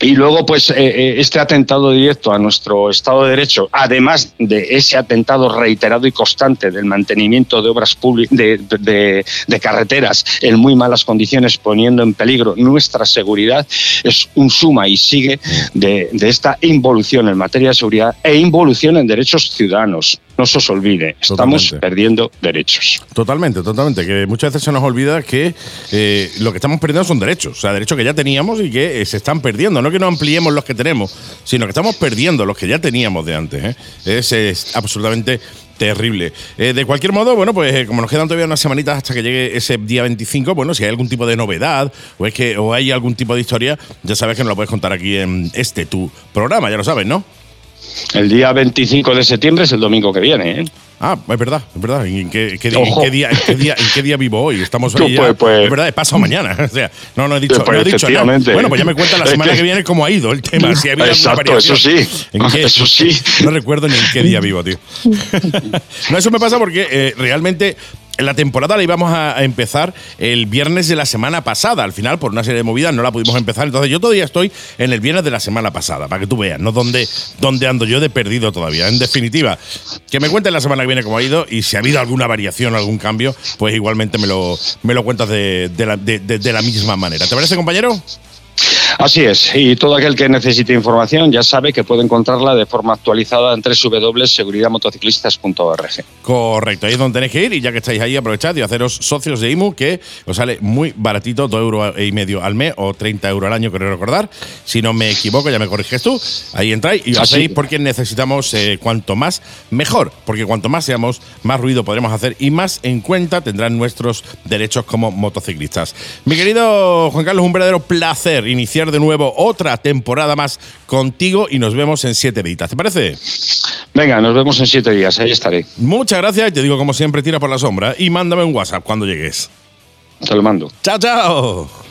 y luego, pues, eh, este atentado directo a nuestro Estado de Derecho, además de ese atentado reiterado y constante del mantenimiento de obras públicas, de, carreteras en muy malas condiciones, poniendo en peligro nuestra seguridad, es un suma y sigue de esta involución en materia de seguridad e involución en derechos ciudadanos no se os olvide, estamos totalmente. perdiendo derechos. Totalmente, totalmente. Que muchas veces se nos olvida que eh, lo que estamos perdiendo son derechos, o sea, derechos que ya teníamos y que eh, se están perdiendo. No que no ampliemos los que tenemos, sino que estamos perdiendo los que ya teníamos de antes. ¿eh? Es, es, absolutamente terrible. Eh, de cualquier modo, bueno, pues eh, como nos quedan todavía unas semanitas hasta que llegue ese día 25, bueno, si hay algún tipo de novedad o es que o hay algún tipo de historia, ya sabes que nos lo puedes contar aquí en este tu programa, ya lo sabes, ¿no? El día 25 de septiembre es el domingo que viene, ¿eh? Ah, es verdad, es verdad. ¿En qué, qué, en qué día, en qué, día, ¿En qué día vivo hoy? Estamos hoy pues, pues, Es verdad, es pasado mañana. O sea, no, no he dicho, pues, no he dicho nada. Bueno, pues ya me cuenta la semana que viene cómo ha ido el tema. Si ha habido Exacto, eso sí. Eso sí. No recuerdo ni en qué día vivo, tío. no, eso me pasa porque eh, realmente la temporada la íbamos a empezar el viernes de la semana pasada. Al final, por una serie de movidas, no la pudimos empezar. Entonces, yo todavía estoy en el viernes de la semana pasada, para que tú veas, ¿no? Dónde, dónde ando yo de perdido todavía. En definitiva, que me cuentes la semana que viene cómo ha ido y si ha habido alguna variación, algún cambio, pues igualmente me lo, me lo cuentas de, de, la, de la misma manera. ¿Te parece, compañero? Así es, y todo aquel que necesite información ya sabe que puede encontrarla de forma actualizada en www.seguridadmotociclistas.org. Correcto, ahí es donde tenéis que ir y ya que estáis ahí aprovechad y haceros socios de IMU que os sale muy baratito, 2 euros y medio al mes o 30 euros al año, creo recordar. Si no me equivoco, ya me corriges tú. Ahí entráis y Así. hacéis porque necesitamos eh, cuanto más mejor, porque cuanto más seamos, más ruido podremos hacer y más en cuenta tendrán nuestros derechos como motociclistas. Mi querido Juan Carlos, un verdadero placer iniciar de nuevo otra temporada más contigo y nos vemos en siete días. ¿Te parece? Venga, nos vemos en siete días, ahí estaré. Muchas gracias te digo como siempre, tira por la sombra y mándame un WhatsApp cuando llegues. Te lo mando. Chao, chao.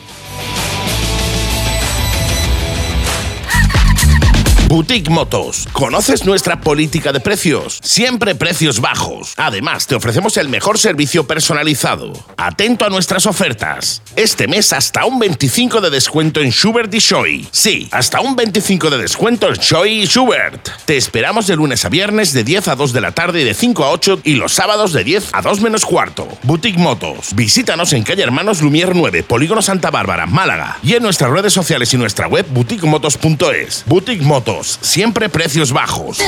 Boutique Motos. ¿Conoces nuestra política de precios? Siempre precios bajos. Además, te ofrecemos el mejor servicio personalizado. Atento a nuestras ofertas. Este mes hasta un 25 de descuento en Schubert y Shoei. Sí, hasta un 25 de descuento en Shoei y Schubert. Te esperamos de lunes a viernes de 10 a 2 de la tarde y de 5 a 8 y los sábados de 10 a 2 menos cuarto. Boutique Motos. Visítanos en calle Hermanos Lumier 9, Polígono Santa Bárbara, Málaga. Y en nuestras redes sociales y nuestra web boutiquemotos.es. Boutique Motos. Siempre precios bajos.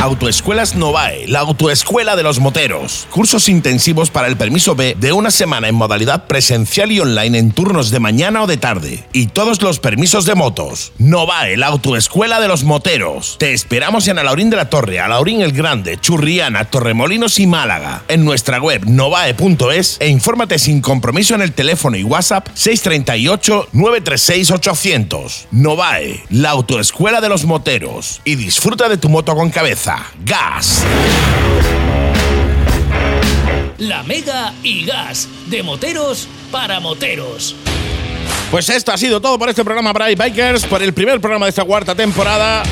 Autoescuelas Novae, la autoescuela de los moteros. Cursos intensivos para el permiso B de una semana en modalidad presencial y online en turnos de mañana o de tarde. Y todos los permisos de motos. Novae, la autoescuela de los moteros. Te esperamos en Alaurín de la Torre, Alaurín el Grande, Churriana, Torremolinos y Málaga. En nuestra web novae.es e infórmate sin compromiso en el teléfono y WhatsApp 638 936 800. Novae, la autoescuela de los moteros. Y disfruta de tu moto con cabeza. Gas. La Mega y Gas, de moteros para moteros. Pues esto ha sido todo por este programa Bright Bikers, por el primer programa de esta cuarta temporada.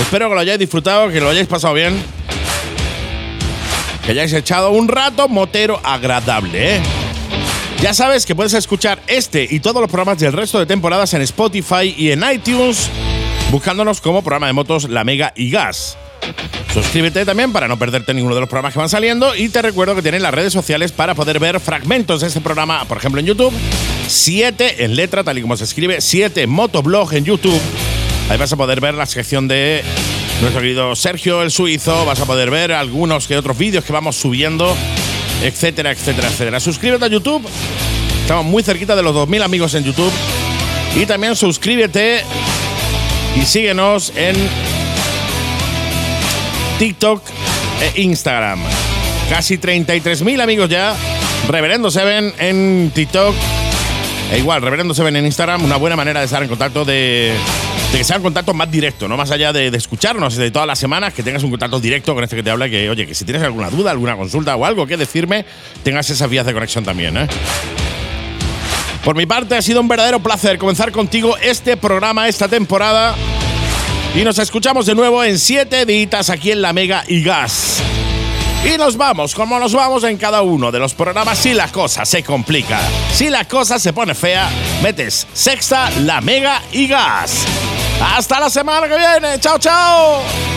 Espero que lo hayáis disfrutado, que lo hayáis pasado bien. Que hayáis echado un rato motero agradable, ¿eh? Ya sabes que puedes escuchar este y todos los programas del resto de temporadas en Spotify y en iTunes, buscándonos como programa de motos La Mega y Gas. Suscríbete también para no perderte ninguno de los programas que van saliendo y te recuerdo que tienes las redes sociales para poder ver fragmentos de este programa, por ejemplo en YouTube, 7 en letra, tal y como se escribe, 7 Motoblog en YouTube. Ahí vas a poder ver la sección de nuestro querido Sergio el Suizo, vas a poder ver algunos que otros vídeos que vamos subiendo, etcétera, etcétera, etcétera. Suscríbete a YouTube, estamos muy cerquita de los 2.000 amigos en YouTube. Y también suscríbete y síguenos en TikTok e Instagram. Casi 33.000 amigos ya. Reverendo Seven en TikTok. E igual, Reverendo Seven en Instagram. Una buena manera de estar en contacto de, de que sea un contacto más directo, no más allá de, escucharnos de todas las semanas, que tengas un contacto directo con este que te habla. Que, oye, que si tienes alguna duda, alguna consulta o algo que decirme, tengas esas vías de conexión también, ¿eh? Por mi parte, ha sido un verdadero placer comenzar contigo este programa, esta temporada. Y nos escuchamos de nuevo en siete días aquí en La Mega y Gas. Y nos vamos, como nos vamos en cada uno de los programas, si la cosa se complica, si la cosa se pone fea, metes sexta, La Mega y Gas. Hasta la semana que viene. Chao, chao.